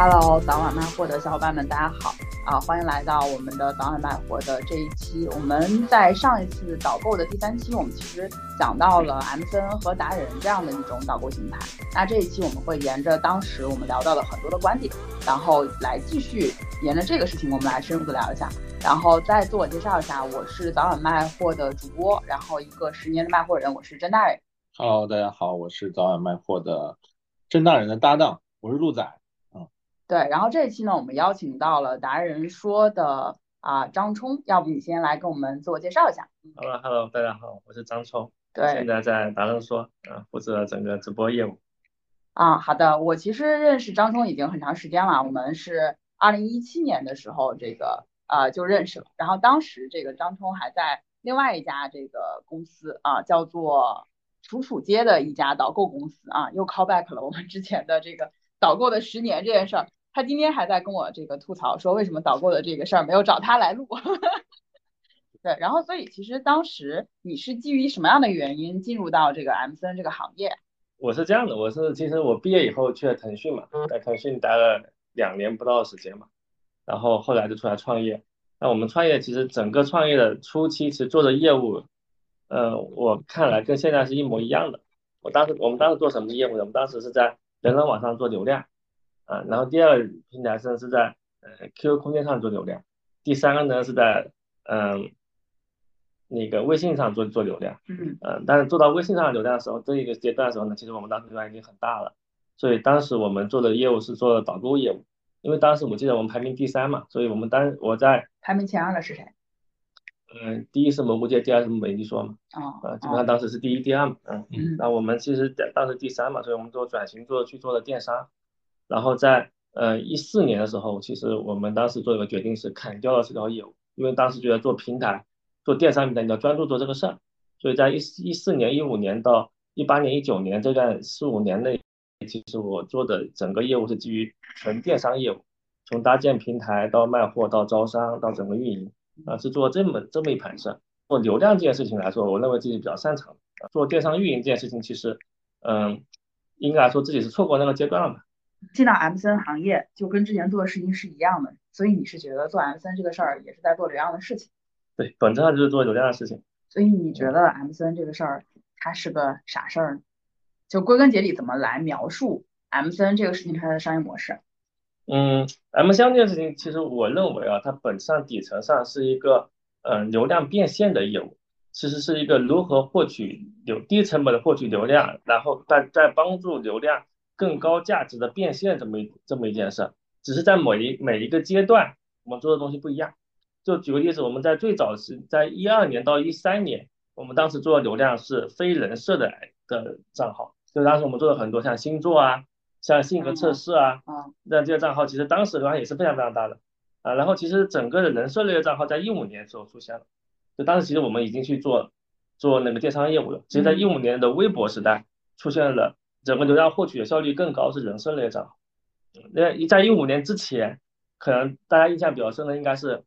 Hello，早晚卖货的小伙伴们，大家好啊！欢迎来到我们的早晚卖货的这一期。我们在上一次导购的第三期，我们其实讲到了 MCN 和达人这样的一种导购形态。那这一期我们会沿着当时我们聊到的很多的观点，然后来继续沿着这个事情，我们来深入的聊一下。然后再自我介绍一下，我是早晚卖货的主播，然后一个十年的卖货人，我是甄大人。Hello，大家好，我是早晚卖货的甄大人的搭档，我是陆仔。对，然后这一期呢，我们邀请到了达人说的啊张冲，要不你先来跟我们自我介绍一下？Hello，Hello，大家好，我是张冲，对，现在在达人说啊，负责整个直播业务。啊，好的，我其实认识张冲已经很长时间了，我们是二零一七年的时候这个呃就认识了，然后当时这个张冲还在另外一家这个公司啊，叫做楚楚街的一家导购公司啊，又 call back 了我们之前的这个导购的十年这件事儿。他今天还在跟我这个吐槽，说为什么导购的这个事儿没有找他来录。对，然后所以其实当时你是基于什么样的原因进入到这个 M C N 这个行业？我是这样的，我是其实我毕业以后去了腾讯嘛，在腾讯待了两年不到的时间嘛，然后后来就出来创业。那我们创业其实整个创业的初期，其实做的业务，呃，我看来跟现在是一模一样的。我当时我们当时做什么业务呢？我们当时是在人人网上做流量。啊，然后第二个平台是是在呃 QQ 空间上做流量，第三个呢是在嗯那个微信上做做流量，嗯，呃，但是做到微信上流量的时候，这一个阶段的时候呢，其实我们当时流量已经很大了，所以当时我们做的业务是做导购业务，因为当时我记得我们排名第三嘛，所以我们当我在排名前二的是谁？嗯，第一是蘑菇街，第二是美丽说嘛，哦，呃，基本上当时是第一、第二嘛，嗯嗯，那我们其实当时第三嘛，所以我们做转型做去做了电商。然后在呃一四年的时候，其实我们当时做一个决定是砍掉了这条业务，因为当时觉得做平台、做电商平台你要专注做这个事儿，所以在一一四年、一五年到一八年、一九年这段四五年内，其实我做的整个业务是基于纯电商业务，从搭建平台到卖货到招商到整个运营啊，是做这么这么一盘事。做流量这件事情来说，我认为自己比较擅长。做电商运营这件事情，其实嗯，应该来说自己是错过那个阶段了吧。进到 M C N 行业就跟之前做的事情是一样的，所以你是觉得做 M C N 这个事儿也是在做流量的事情？对，本质上就是做流量的事情。所以你觉得 M C N 这个事儿它是个啥事儿呢？就归根结底怎么来描述 M C N 这个事情它的商业模式？嗯，M C N 这件事情其实我认为啊，它本质上底层上是一个嗯流量变现的业务，其实是一个如何获取流低成本的获取流量，然后再再帮助流量。更高价值的变现这么一这么一件事，只是在每一每一个阶段，我们做的东西不一样。就举个例子，我们在最早是在一二年到一三年，我们当时做的流量是非人设的的账号，就当时我们做了很多像星座啊，像性格测试啊，那这些账号其实当时流量也是非常非常大的啊。然后其实整个的人设类的账号在一五年时候出现了，就当时其实我们已经去做做那个电商业务了。其实，在一五年的微博时代出现了。整个流量获取的效率更高是人设类账号，那在一五年之前，可能大家印象比较深的应该是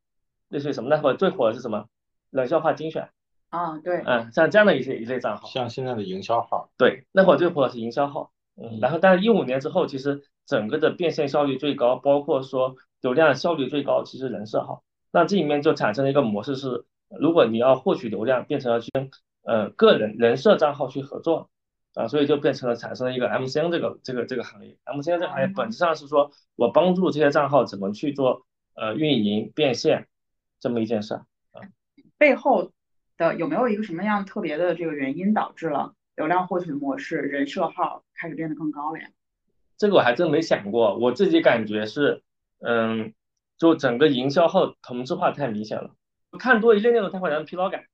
类似于什么？那会最火的是什么？冷笑话精选啊，对，嗯，像这样的一些一类账号，像现在的营销号，对，那会最火的是营销号，嗯，然后但是一五年之后，其实整个的变现效率最高，包括说流量效率最高，其实人设号，那这里面就产生了一个模式是，如果你要获取流量，变成了去跟呃个人人设账号去合作。啊，所以就变成了产生了一个 MCN 这个这个这个行业，MCN 这个行业本质上是说我帮助这些账号怎么去做呃运营变现这么一件事啊。背后的有没有一个什么样特别的这个原因导致了流量获取模式人设号开始变得更高了呀？这个我还真没想过，我自己感觉是，嗯，就整个营销号同质化太明显了，看多一类内容它会产生疲劳感。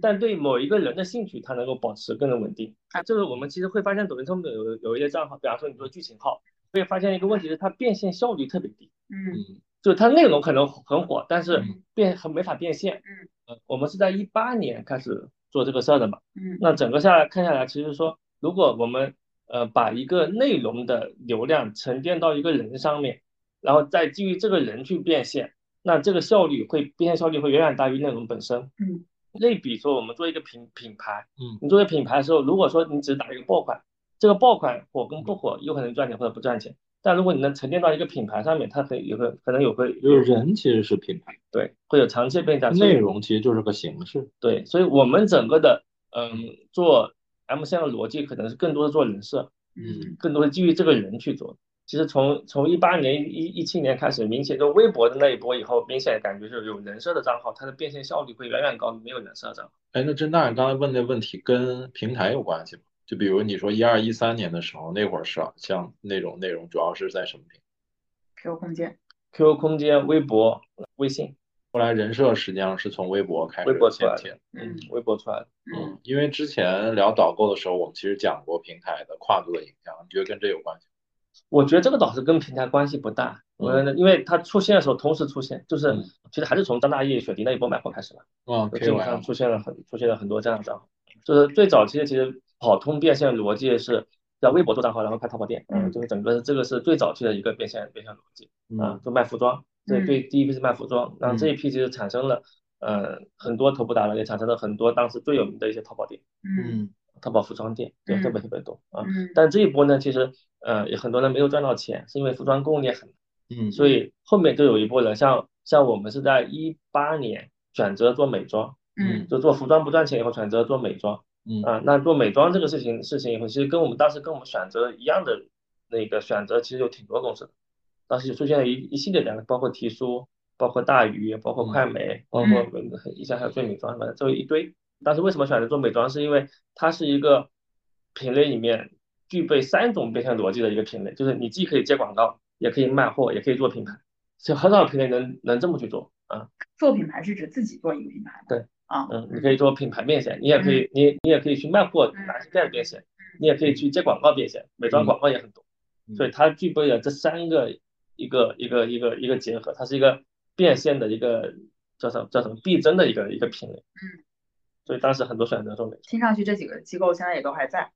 但对某一个人的兴趣，它能够保持更稳定啊。这个我们其实会发现，抖音上面有有一些账号，比方说你做剧情号，会发现一个问题是它变现效率特别低。嗯，就它内容可能很火，但是变很没法变现。嗯，我们是在一八年开始做这个事儿的嘛。嗯，那整个下来看下来，其实说如果我们呃把一个内容的流量沉淀到一个人上面，然后再基于这个人去变现，那这个效率会变现效率会远远大于内容本身。嗯。类比说，我们做一个品品牌，嗯，你作为品牌的时候，如果说你只打一个爆款，这个爆款火跟不火，有可能赚钱或者不赚钱。但如果你能沉淀到一个品牌上面，它可以有个可能有个就是人其实是品牌，对，会有长期变价。内容其实就是个形式。对，所以我们整个的嗯做 M C 的逻辑可能是更多的做人设，嗯，更多的基于这个人去做。其实从从一八年一一七年开始，明显就微博的那一波以后，明显感觉就是有人设的账号，它的变现效率会远远高于没有人设的账号。哎，那真大你刚才问那问题跟平台有关系吗？就比如你说一二一三年的时候，那会儿是像那种内容主要是在什么平台？QQ 空间、QQ 空间、微博、微信。后来人设实际上是从微博开始出来的。嗯，微博出来的。嗯，因为之前聊导购的时候，我们其实讲过平台的跨度的影响，你觉得跟这有关系？我觉得这个倒是跟平台关系不大，我因为它出现的时候同时出现，就是其实还是从张大奕、雪迪那一波买货开始的，嗯，基本上出现了很出现了很多这样的账号，就是最早期的其实跑通变现逻辑是在微博做账号，然后开淘宝店，嗯，就是整个这个是最早期的一个变现变现逻辑，啊，就卖服装，这对第一批是卖服装，然后这一批其实产生了，呃，很多头部达人也产生了很多当时最有名的一些淘宝店，嗯。淘宝服装店对特别特别多啊，但这一波呢，其实呃有很多人没有赚到钱，是因为服装供应链很嗯，所以后面就有一波人，像像我们是在一八年选择做美妆，嗯，就做服装不赚钱以后选择做美妆，嗯。啊，那做美妆这个事情事情以后，其实跟我们当时跟我们选择一样的那个选择，其实有挺多公司的，当时就出现了一一系列的，包括提书，包括大鱼，包括快。美，包括以前还有做美妆，反正这一堆。当时为什么选择做美妆？是因为它是一个品类里面具备三种变现逻辑的一个品类，就是你既可以接广告，也可以卖货，也可以做品牌，就很少品类能能这么去做啊。做品牌是指自己做一个品牌对啊，嗯，你可以做品牌变现，你也可以，你你也可以去卖货，拿去店变现，你也可以去接广告变现，美妆广告也很多，所以它具备了这三个一个一个一个一个结合，它是一个变现的一个叫什么叫什么必争的一个一个品类，嗯。所以当时很多选择做美妆，听上去这几个机构现在也都还在，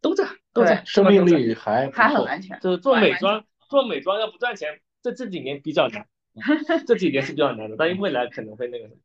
都在都在，生命力还还很安全。就是做美妆，做美妆要不赚钱，这这几年比较难，这几年是比较难的，但未来可能会那个什么。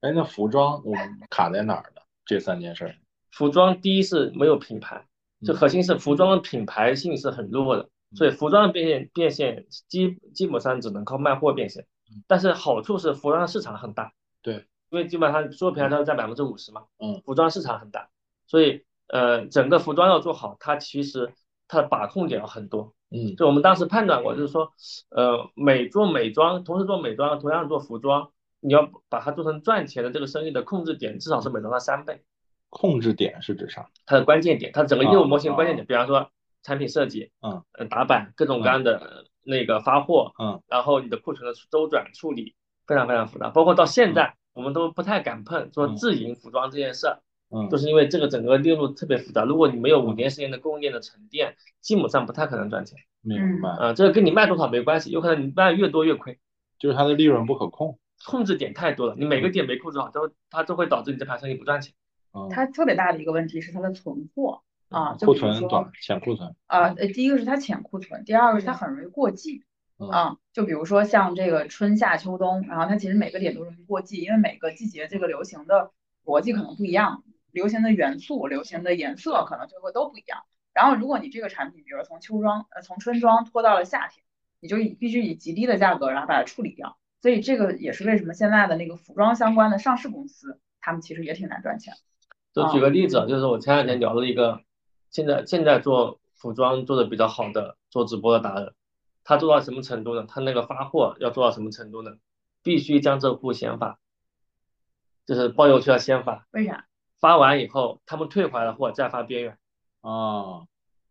哎，那服装我们卡在哪儿呢？这三件事。服装第一是没有品牌，就核心是服装的品牌性是很弱的，所以服装的变现变现基基本上只能靠卖货变现。但是好处是服装的市场很大。对。因为基本上所有平台都是占百分之五十嘛，嗯，服装市场很大，所以呃整个服装要做好，它其实它的把控点要很多，嗯，就我们当时判断过，就是说呃美做美妆，同时做美妆，同样做服装，你要把它做成赚钱的这个生意的控制点至少是美妆的三倍。控制点是指啥？它的关键点，它整个业务模型关键点，比方说产品设计，嗯，打版，各种各样的那个发货，嗯，然后你的库存的周转处理非常非常复杂，包括到现在。我们都不太敢碰做自营服装这件事儿，嗯，就是因为这个整个链路特别复杂。如果你没有五年时间的供应链的沉淀，基本上不太可能赚钱。明白啊，这个跟你卖多少没关系，有可能你卖越多越亏，就是它的利润不可控，控制点太多了，你每个点没控制好，都它都会导致你这盘生意不赚钱。它特别大的一个问题是它的存货啊，库存短，浅库存啊，呃，第一个是它浅库存，第二个是它很容易过季。啊，就比如说像这个春夏秋冬，然后它其实每个点都容易过季，因为每个季节这个流行的逻辑可能不一样，流行的元素、流行的颜色可能就会都不一样。然后如果你这个产品，比如从秋装呃从春装拖到了夏天，你就以必须以极低的价格然后把它处理掉。所以这个也是为什么现在的那个服装相关的上市公司，他们其实也挺难赚钱。就举个例子，就是我前两天聊了一个现在现在做服装做的比较好的做直播的达人。他做到什么程度呢？他那个发货要做到什么程度呢？必须将这户先发，就是包邮区要先发。为啥？发完以后，他们退回来的货再发边缘。啊，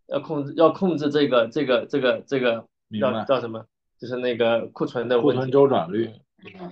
要控制，要控制这个这个这个这个叫叫什么？就是那个库存的库存周转率。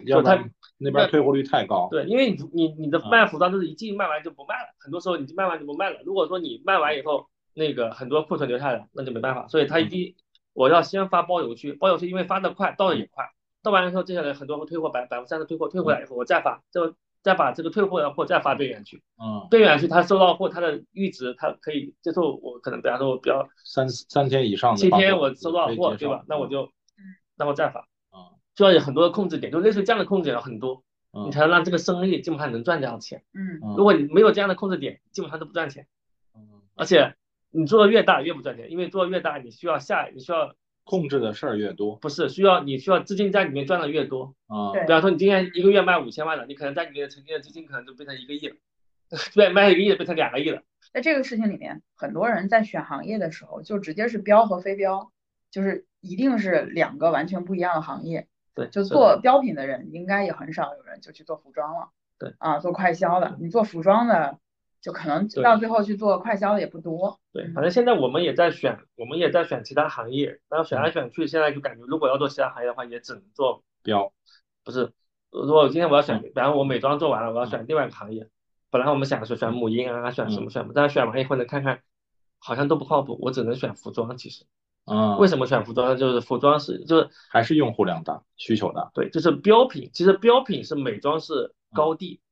要他那边退货率太高。对，因为你你你的卖服装都是一季卖完就不卖了，很多时候你卖完就不卖了。如果说你卖完以后，那个很多库存留下来，那就没办法。所以他一定。我要先发包邮区，包邮区因为发的快，到的也快，到完了之后，接下来很多会退货，百百分之三十退货，退回来以后我再发，就再把这个退货的货再发边缘去，嗯，边缘区他收到货，他的阈值他可以接受，我可能比方说我比较三三天以上的，七天我收到货，对吧？那我就，那我再发，啊，就要有很多的控制点，就类似于这样的控制点很多，你才能让这个生意基本上能赚这样钱，嗯，如果你没有这样的控制点，基本上都不赚钱，嗯，而且。你做的越大越不赚钱，因为做的越大，你需要下，你需要控制的事儿越多不是需要你需要资金在里面赚的越多。啊，比方说你今天一个月卖五千万了，你可能在里面沉淀的资金可能就变成一个亿了，对，卖一个亿变成两个亿了。在这个事情里面，很多人在选行业的时候，就直接是标和非标，就是一定是两个完全不一样的行业。对，就做标品的人，应该也很少有人就去做服装了。对啊，做快销的，你做服装的，就可能到最后去做快销的也不多。对，嗯。反正现在我们也在选，我们也在选其他行业，然后选来选去，现在就感觉如果要做其他行业的话，也只能做，标。不是，如果今天我要选，比方我美妆做完了，我要选另外一个行业，本来我们想是选母婴啊，选什么选什么，但是选完以后呢，看看好像都不靠谱，我只能选服装。其实嗯，为什么选服装呢？就是服装是就是还是用户量大，需求大，对，就是标品，其实标品是美妆是高地，嗯，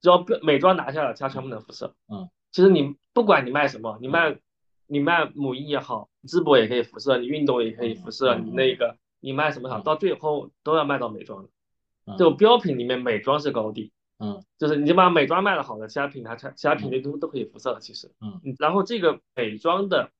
只要标美妆拿下了，其他全部能辐射，嗯，其实你不管你卖什么，你卖你卖母婴也好，淄博也可以辐射，你运动也可以辐射，嗯你那个你卖什么好，到最后都要卖到美妆的，嗯。就标品里面美妆是高地，嗯。就是你把美妆卖的好的，其他品牌其他品类都都可以辐射的，其实，嗯，然后这个美妆的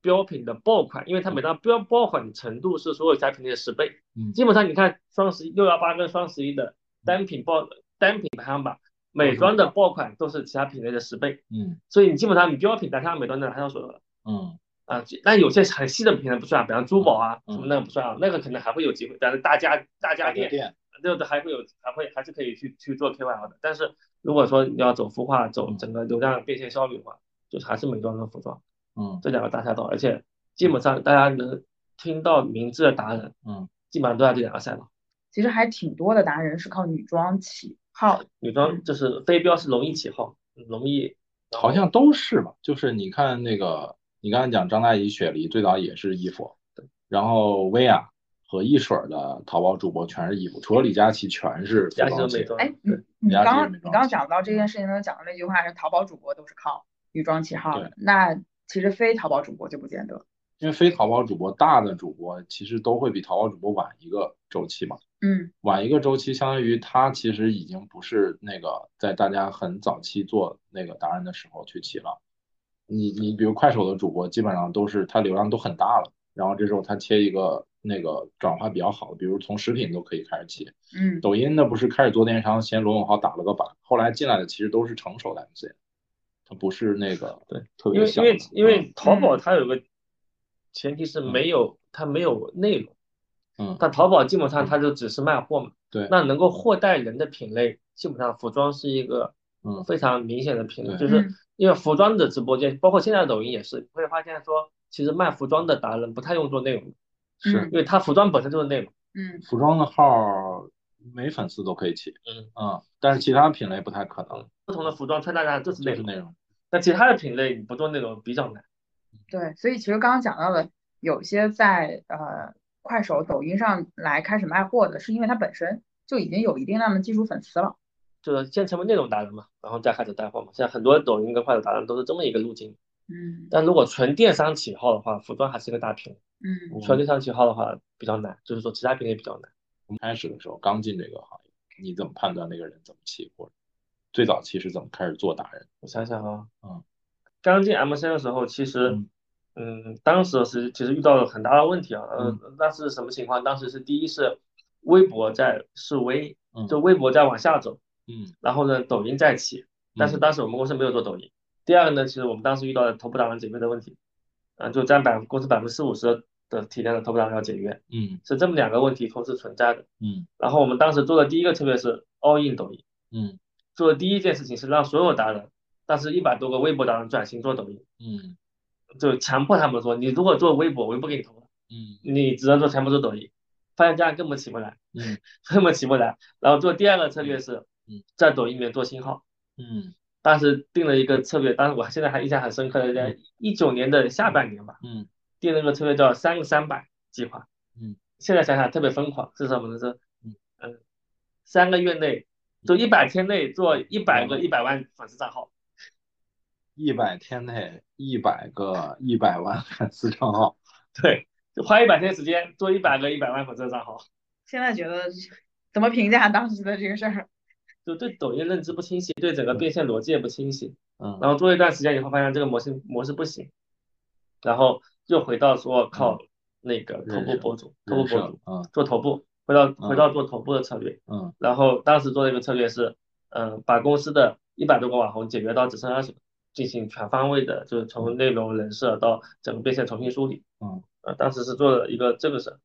标品的爆款，因为它美妆标爆款程度是所有其他品类的十倍。嗯。基本上你看双十一六幺八跟双十一的单品爆单品排行榜，美妆的爆款都是其他品类的十倍，嗯。所以你基本上你标品拿下美妆的拿下所有的。嗯。啊，但有些很细的品类不算，比方珠宝啊嗯。什么那个不算啊，那个可能还会有机会，但是大家大家电店，对对还会有还会还是可以去去做 KOL 的，但是如果说你要走孵化走整个流量变现效率的话，就是还是美妆跟服装嗯。这两个大赛道，而且基本上大家能听到名字的达人，嗯，基本上都在这两个赛道。其实还挺多的达人是靠女装起号。女装就是非标是容易起号，容易好像都是吧，就是你看那个，你刚才讲张大怡、雪梨最早也是衣服，然后薇娅和一水儿的淘宝主播全是衣服，除了李佳琦全是服装哎，你刚刚你刚讲到这件事情的时候讲的那句话是淘宝主播都是靠女装起号的，那其实非淘宝主播就不见得。因为非淘宝主播大的主播其实都会比淘宝主播晚一个周期嘛，嗯晚一个周期，相当于他其实已经不是那个在大家很早期做那个达人的时候去起了。你你比如快手的主播，基本上都是他流量都很大了，然后这时候他切一个那个转化比较好的，比如从食品都可以开始起。嗯抖音那不是开始做电商，先罗永浩打了个板，后来进来的其实都是成熟的 MC，他不是那个 对特因为因为别小因为淘宝嗯它有个前提是没有它没有内容，嗯。但淘宝基本上它就只是卖货嘛，对。那能够货带人的品类，基本上服装是一个嗯。非常明显的品类，对。就是嗯。因为服装的直播间，包括现在抖音也是，会发现说其实卖服装的达人不太用做内容，是嗯。因为他服装本身就是内容。嗯。服装的号没粉丝都可以起，嗯。嗯，但是其他品类不太可能，不同的服装穿搭上就是内容，内容。那其他的品类你不做内容比较难。对，所以其实刚刚讲到的，有些在呃快手、抖音上来开始卖货的，是因为它本身就已经有一定量的基础粉丝了。就是先成为内容达人嘛，然后再开始带货嘛。现在很多抖音跟快手达人都是这么一个路径。嗯但如果纯电商起号的话，服装还是一个大品类。嗯纯电商起号的话比较难，就是说其他品类比较难。我们开始的时候刚进这个行业，你怎么判断那个人怎么起，或者最早期是怎么开始做达人？我想想啊，嗯，刚进 MCN 的时候，其实嗯，嗯，当时是其实遇到了很大的问题啊。呃，那是什么情况？当时是第一是微博在示威，嗯就微博在往下走，嗯然后呢，抖音在起，但是嗯当时我们公司没有做抖音。第二个呢，其实我们当时遇到了头部达人解约的问题，啊，就占百公司百分之四五十的体量的头部达人要解约，嗯是这么两个问题同时存在的。嗯然后我们当时做的第一个策略是 all in 抖音，嗯做的第一件事情是让所有达人，当时一百多个微博达人转型做抖音，嗯就强迫他们说，你如果做微博，我就不给你投了，嗯你只能做全部做抖音，发现这样根本起不来，嗯根本起不来。然后做第二个策略是嗯，在抖音里面做新号。嗯当时定了一个策略，当时我现在还印象很深刻的，在一九年的下半年吧，嗯定了个策略叫三个三百计划。嗯，现在想想特别疯狂，是什么呢？是嗯嗯，三个月内，就一百天内做一百个嗯一百万粉丝账号。一百天内一百个一百万粉丝账号，对，就花一百天时间做一百个一百万粉丝账号，现在觉得怎么评价当时的这个事儿？就对抖音认知不清晰，对整个变现逻辑也不清晰。嗯。然后做一段时间以后，发现这个模型模式不行，然后又回到说靠那个头部博主，头部博主，嗯。做头部，回到嗯。回到做头部的策略。嗯。然后当时做的一个策略是，嗯、把公司的一百多个网红解决到只剩二十个，进行全方位的，就是从内容、人设到整个变现重新梳理。嗯，呃，当时是做了一个这个事儿。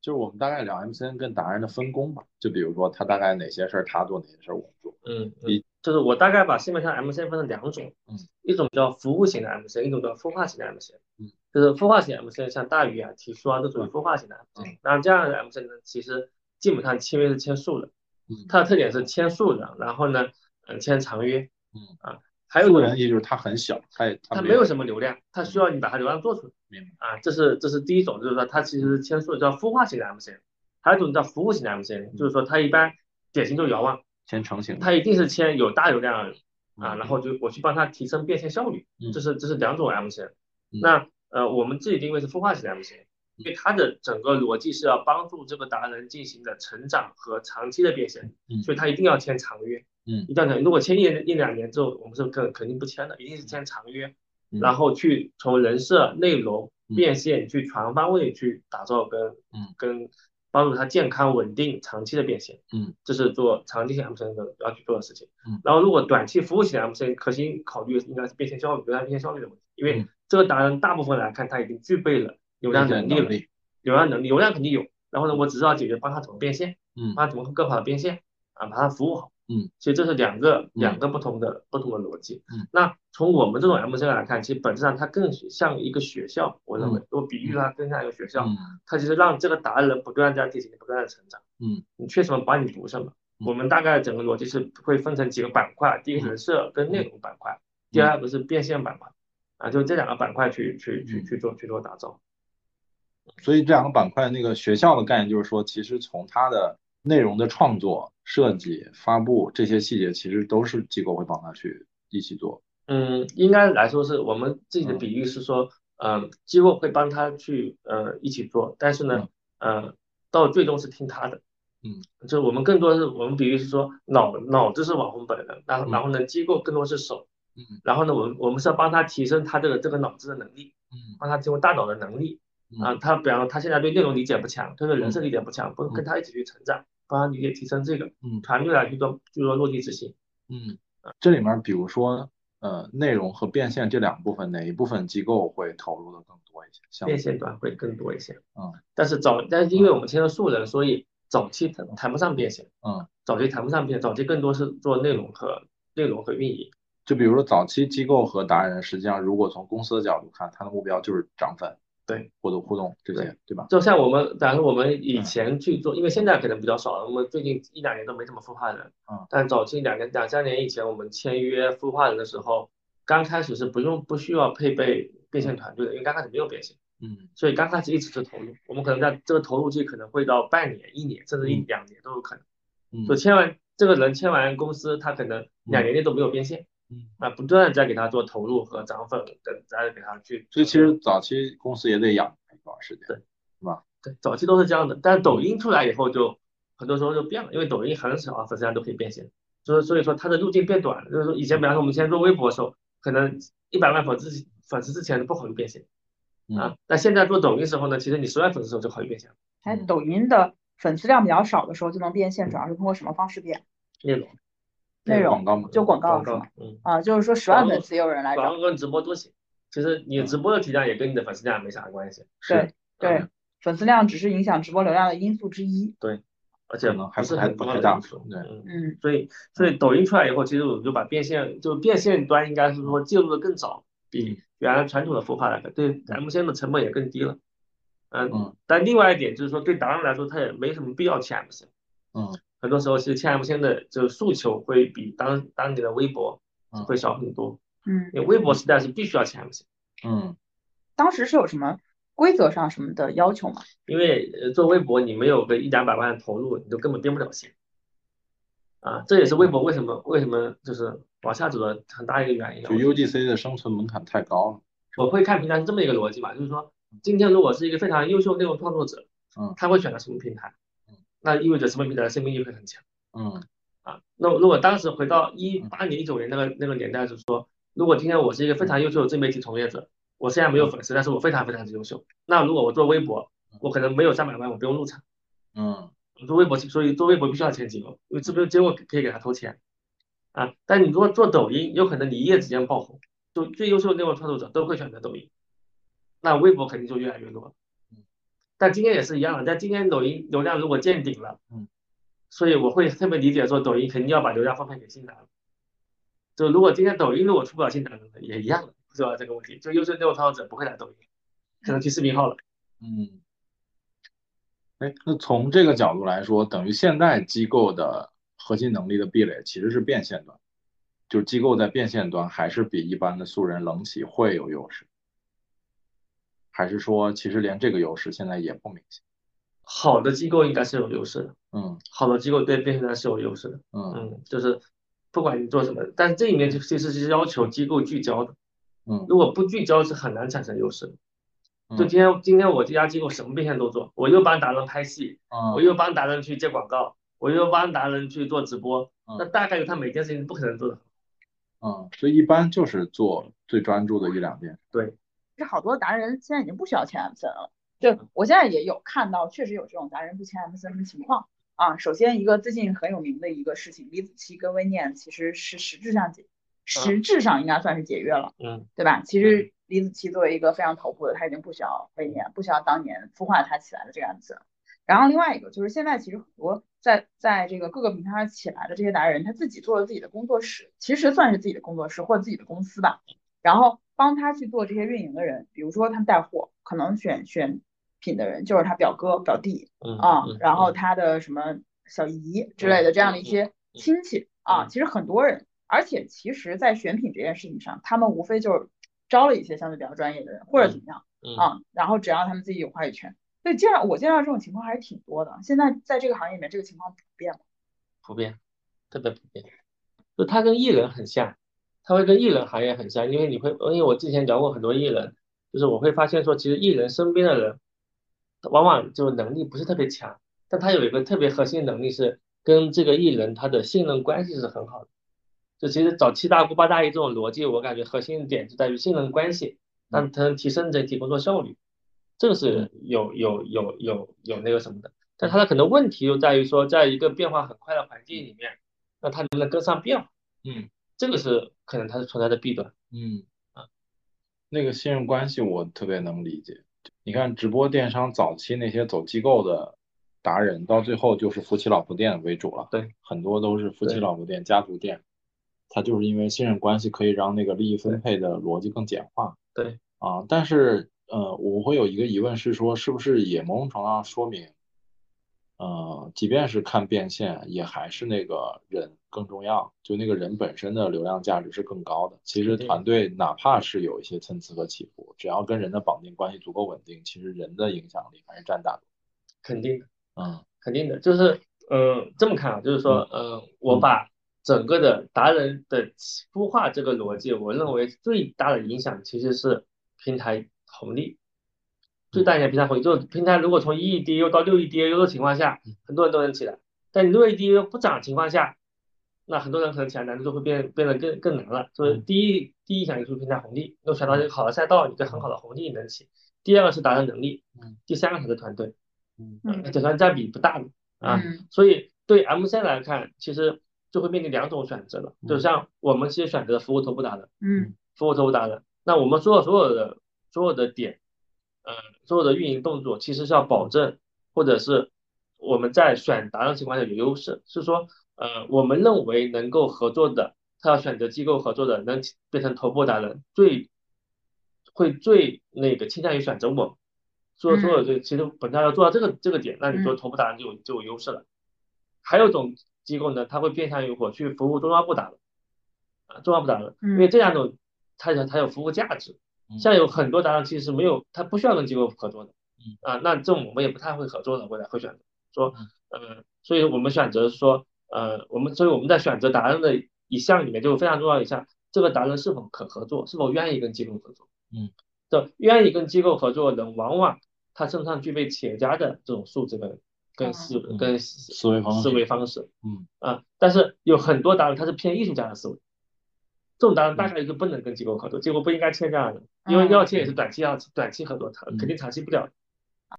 就是我们大概聊 MCN 跟达人的分工吧，就比如说他大概哪些事儿他做，哪些事儿我做。嗯，一嗯就是我大概把市面上 MCN 分成两种，嗯，一种叫服务型的 MCN，一种叫孵化型的 MCN。嗯，就是孵化型 MCN，像大鱼啊、提叔啊，都属于孵化型的 MCN。嗯那这样的 MCN 呢，其实基本上签约是签数的，嗯它的特点是签数的，然后呢，嗯，签长约。嗯啊，还有一种素人也就是它很小，他也没它没有什么流量，它需要你把它流量做出来。明白。啊，这是这是第一种，就是说它其实是签数叫孵化型的 MCN，还有一种叫服务型的 MCN，就是说它一般典型就是遥望，签成型的。它一定是签有大流量啊，嗯然后就我去帮他提升变现效率，嗯这是这是两种 MCN。嗯那呃，我们自己定位是孵化型的 MCN，因为它的整个逻辑是要帮助这个达人进行的成长和长期的变现，嗯所以他一定要签长约。嗯一定要签。如果签一年一两年之后，我们是肯肯定不签的，一定是签长约，嗯然后去从人设、内容、嗯变现去全方位去打造跟嗯跟帮助他健康稳定长期的变现。嗯，这是做长期型 MCN 的要去做的事情。嗯，然后如果短期服务型 MCN，核心考虑应该是变现效率、流量变现效率的问题，因为嗯这个达人大部分来看他已经具备了流量能力了，流量能力流量肯定有，然后呢，我只知道解决帮他怎么变现，嗯。帮他怎么更好的变现啊，把他服务好。嗯，其实这是两个两个不同的不同的逻辑。嗯，那从我们这种 MCN 来看，其实本质上它更像一个学校，我认为，我比喻它更像一个学校，嗯。它其实让这个达人不断在进行不断的成长。嗯，你缺什么帮你补什么。嗯。我们大概整个逻辑是会分成几个板块，第一个是人设跟内容板块，第二个是变现板块，啊，就这两个板块去去去去做去做打造。所以这两个板块那个学校的概念就是说，其实从它的内容的创作、设计、发布这些细节，其实都是机构会帮他去一起做。嗯，应该来说是我们自己的比喻是说，嗯、机构会帮他去呃一起做，但是呢，呃，到最终是听他的。嗯，就是我们更多是我们比喻是说脑脑子是网红本人，然后然后呢，机构更多是手。嗯然后呢，我们我们是要帮他提升他这个这个脑子的能力，嗯帮他提升大脑的能力啊。他比方说他现在对内容理解不强，他对人设理解不强，不跟他一起去成长，帮他理解提升这个嗯团队来去做去做落地执行。嗯，这里面比如说呃内容和变现这两部分，哪一部分机构会投入的更多一些？像变现端会更多一些。嗯，但是早，但是因为我们签了素人，所以早期谈谈不上变现。嗯，早期谈不上变现，早期更多是做内容和内容和运营。就比如说早期机构和达人，实际上如果从公司的角度看，他的目标就是涨粉，对，或者互动这些，对吧？就像我们，假如我们以前去做，因为现在可能比较少了，我们最近一两年都没怎么孵化人。嗯，但早期两年、两三年以前，我们签约孵化人的时候，刚开始是不用不需要配备变现团队的，因为刚开始没有变现。嗯所以刚开始一直是投入，我们可能在这个投入期可能会到半年、一年，甚至一嗯两年都有可能。嗯就签完这个人签完公司，他可能两年内都没有变现，嗯，啊，不断在给他做投入和涨粉，等再给他去。所以其实早期公司也得养一段时间，对是吧？对，早期都是这样的，但是抖音出来以后就很多时候就变了，因为抖音很少啊粉丝量都可以变现，就是所以说它的路径变短了。就是说以前比方说我们现在做微博的时候，可能一百万粉丝粉丝之前不考虑变现嗯啊，但现在做抖音时候呢，其实你十万粉丝的时候就考虑变现了，哎，抖音的粉丝量比较少的时候就能变现，主要是通过什么方式变？内容内容广告嘛，就广告广是吗？，嗯。啊，就是说十万粉丝也有人来找，广告跟直播都行。其实你直播的体量也跟你的粉丝量没啥关系，对对嗯，粉丝量只是影响直播流量的因素之一。对而且呢还是不太不太大。对嗯，嗯所以所以抖音出来以后，其实我们就把变现，就变现端应该是说介入的更早，比原来传统的孵化来的，对 MCN 的成本也更低了。嗯嗯，但另外一点就是说，对达人来说，他也没什么必要签 MCN。嗯很多时候，其实签 MCN 的就是诉求会比当当年的微博嗯会少很多，嗯，因为微博时代是必须要签 MCN。嗯当时是有什么规则上什么的要求吗？因为呃做微博，你没有个一两百万的投入，你就根本变不了现。啊，这也是微博为什么为什么就是往下走的很大一个原因。就 UGC 的生存门槛太高了，我会看平台是这么一个逻辑嘛，就是说，今天如果是一个非常优秀内容创作者，嗯他会选择什么平台嗯？那意味着什么平台的生命力会很强嗯啊。那如果当时回到一八年、一九年那个那个年代，就是说，如果今天我是一个非常优秀的自媒体从业者，我虽然没有粉丝，但是我非常非常之优秀。那如果我做微博，我可能没有三百万，我不用入场。嗯做微博，所以做微博必须要签机构，因为这边机构可以给他投钱啊。但你如果做抖音，有可能你一夜之间爆红，就最优秀的内容创作者都会选择抖音，那微博肯定就越来越多。但今天也是一样的，但今天抖音流量如果见顶了，嗯，所以我会特别理解说抖音肯定要把流量分配给新达人。就如果今天抖音如果出不了新达人，也一样的，是吧？这个问题，就优秀内容创作者不会来抖音，可能去视频号了。嗯。哎，那从这个角度来说，等于现在机构的核心能力的壁垒其实是变现端，就是机构在变现端还是比一般的素人冷企会有优势，还是说其实连这个优势现在也不明显？好的机构应该是有优势的，嗯好的机构对变现端是有优势的，嗯嗯，就是不管你做什么，但是这里面就其实是要求机构聚焦的，嗯如果不聚焦是很难产生优势的。就嗯今天今天我这家机构什么变现都做，我又帮达人拍戏，我嗯又帮达人去接广告，我又帮达人去做直播，嗯那大概率他每件事情不可能做的好。嗯，所以一般就是做最专注的一两件。对，其实好多达人现在已经不需要签 MCN 了。就我现在也有看到，确实有这种达人不签 MCN 的情况啊。首先，一个最近很有名的一个事情，李子柒跟微念其实是实质上解，实质上应该算是解约了，嗯对吧？其实李子柒作为一个非常头部的，他已经不需要微念，不需要当年孵化他起来的这个 MCN。然后另外一个就是现在其实很多在在这个各个平台上起来的这些达人，他自己做了自己的工作室，其实算是自己的工作室或者自己的公司吧。然后帮他去做这些运营的人，比如说他们带货，可能选选品的人就是他表哥表弟嗯啊，嗯然后嗯他的什么小姨之类的这样的一些亲戚啊，嗯其实很多人，而且其实，在选品这件事情上，他们无非就是招了一些相对比较专业的人或者怎么样嗯啊，然后只要他们自己有话语权，所以见到我见到这种情况还是挺多的。现在在这个行业里面，这个情况普遍吗？普遍，特别普遍。就他跟艺人很像，他会跟艺人行业很像，因为你会，因为我之前聊过很多艺人，就是我会发现说，其实艺人身边的人，往往就能力不是特别强，但他有一个特别核心能力是跟这个艺人他的信任关系是很好的。就其实找七大姑八大姨这种逻辑，我感觉核心点就在于信任关系，让他能提升整体工作效率，这个是有有有有有那个什么的。但他的可能问题就在于说，在一个变化很快的环境里面，那他能不能跟上变化？嗯这个是可能它是存在的弊端。嗯啊，那个信任关系我特别能理解。你看直播电商早期那些走机构的达人，到最后就是夫妻老婆店为主了。对，很多都是夫妻老婆店、家族店，它就是因为信任关系可以让那个利益分配的逻辑更简化。对啊，但是呃，我会有一个疑问是说，是不是也某种程度上说明，呃，即便是看变现，也还是那个人更重要，就那个人本身的流量价值是更高的。其实团队哪怕是有一些参差和起伏，只要跟人的绑定关系足够稳定，其实人的影响力还是占大多。肯定的，嗯肯定的，就是嗯这么看啊，就是说嗯，我把整个的达人的孵化这个逻辑，我认为最大的影响其实是平台红利。最大影响平台红利就是平台如果从一亿 DAU 到六亿 DAU 的情况下，很多人都能起来，但你六亿 DAU 不涨的情况下，那很多人可能起来难度就会变变得更更难了。所以第一第一想就是平台红利，能选到一个好的赛道，一个很好的红利能起。第二个是达人能力嗯，第三个才是团队。嗯。嗯。整个占比不大的啊，嗯。所以对 MC 来看，其实就会面临两种选择了，就像我们其实选择服务头部达人，嗯。服务头部达人，那我们做的所有的所有的点，呃，所有的运营动作其实是要保证，或者是我们在选达人情况下有优势，是说，呃，我们认为能够合作的，他要选择机构合作的，能变成头部达人，最会最那个倾向于选择我们。所所有这其实本来要做到这个这个点，那你说头部达人就有就有优势了。还有一种机构呢，它会偏向于我去服务中央部达人，啊，中央部达人，因为这两种它有它有服务价值。像有很多达人其实没有，他不需要跟机构合作的，啊，那这种我们也不太会合作的，未来会选择说，呃，所以我们选择说，呃，我们所以我们在选择达人的一项里面就非常重要一项，这个达人是否可合作，是否愿意跟机构合作。嗯，这愿意跟机构合作的人，往往他身上具备企业家的这种素质跟跟思嗯。跟思维方式思维方式。嗯。啊，但是有很多达人他是偏艺术家的思维，这种达人大概率就不能跟机构合作，机构不应该签这样的，因为要签也是短期要短期合作，长肯定长期不了。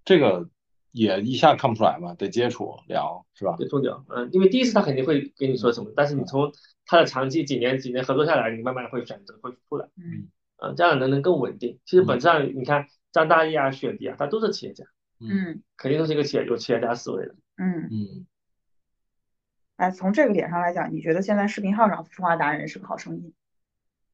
这个也一下看不出来嘛，得接触聊是吧？得，重点，嗯，因为第一次他肯定会跟你说什么，但是你从他的长期几年几年合作下来，你慢慢会选择会出来，嗯嗯，这样能能更稳定。其实本质上你看张大奕啊、雪迪啊，他都是企业家，嗯肯定都是一个企业有企业家思维的。嗯，嗯，哎，从这个点上来讲，你觉得现在视频号上孵化达人是个好生意？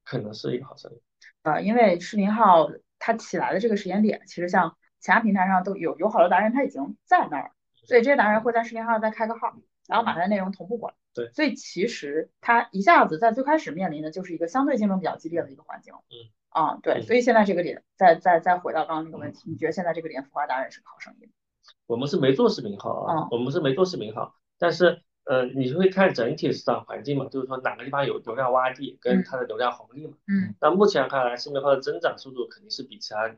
可能是一个好生意。呃，因为视频号它起来的这个时间点，其实像其他平台上都有有好多达人他已经在那儿，所以这些达人会在视频号再开个号，然后把他的内容同步过来。对所以其实他一下子在最开始面临的就是一个相对竞争比较激烈的一个环境。嗯。啊，对，嗯所以现在这个点，再再再回到刚刚那个问题，你觉得现在这个点孵化达人是个好生意吗？我们是没做视频号啊嗯，我们是没做视频号，但是呃，你会看整体市场环境嘛，就是说哪个地方有流量洼地跟嗯它的流量红利嘛。嗯那目前看来，视频号的增长速度肯定是比其他平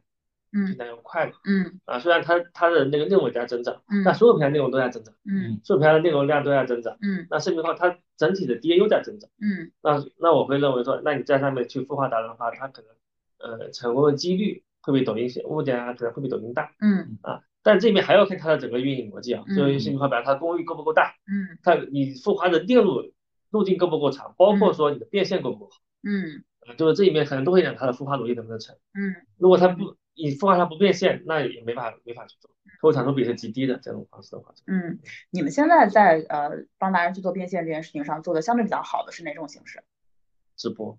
嗯台要快的嗯啊。虽然它它的那个内容也在增长，嗯但所有平台内容都在增长，嗯所有平台的内容量都在增长。嗯那视频号它整体的 DAU 在增长，嗯那那我会认为说，那你在上面去孵化达人的话，它可能呃成功的几率会比抖音目前啊可能会比抖音大嗯啊。但这边还要看它的整个运营逻辑啊，嗯就是视频号，比方它功率够不够大，嗯它你孵化的电路路径够不够长，包括说你的变现够不够好，嗯呃就是这里面可能都会影响它的孵化逻辑能不能成。嗯如果它不你孵化它不变现，那也没法没法去做，投产出比是极低的这种方式的话，嗯，你们现在在呃帮达人去做变现这件事情上做的相对比较好的是哪种形式？直播。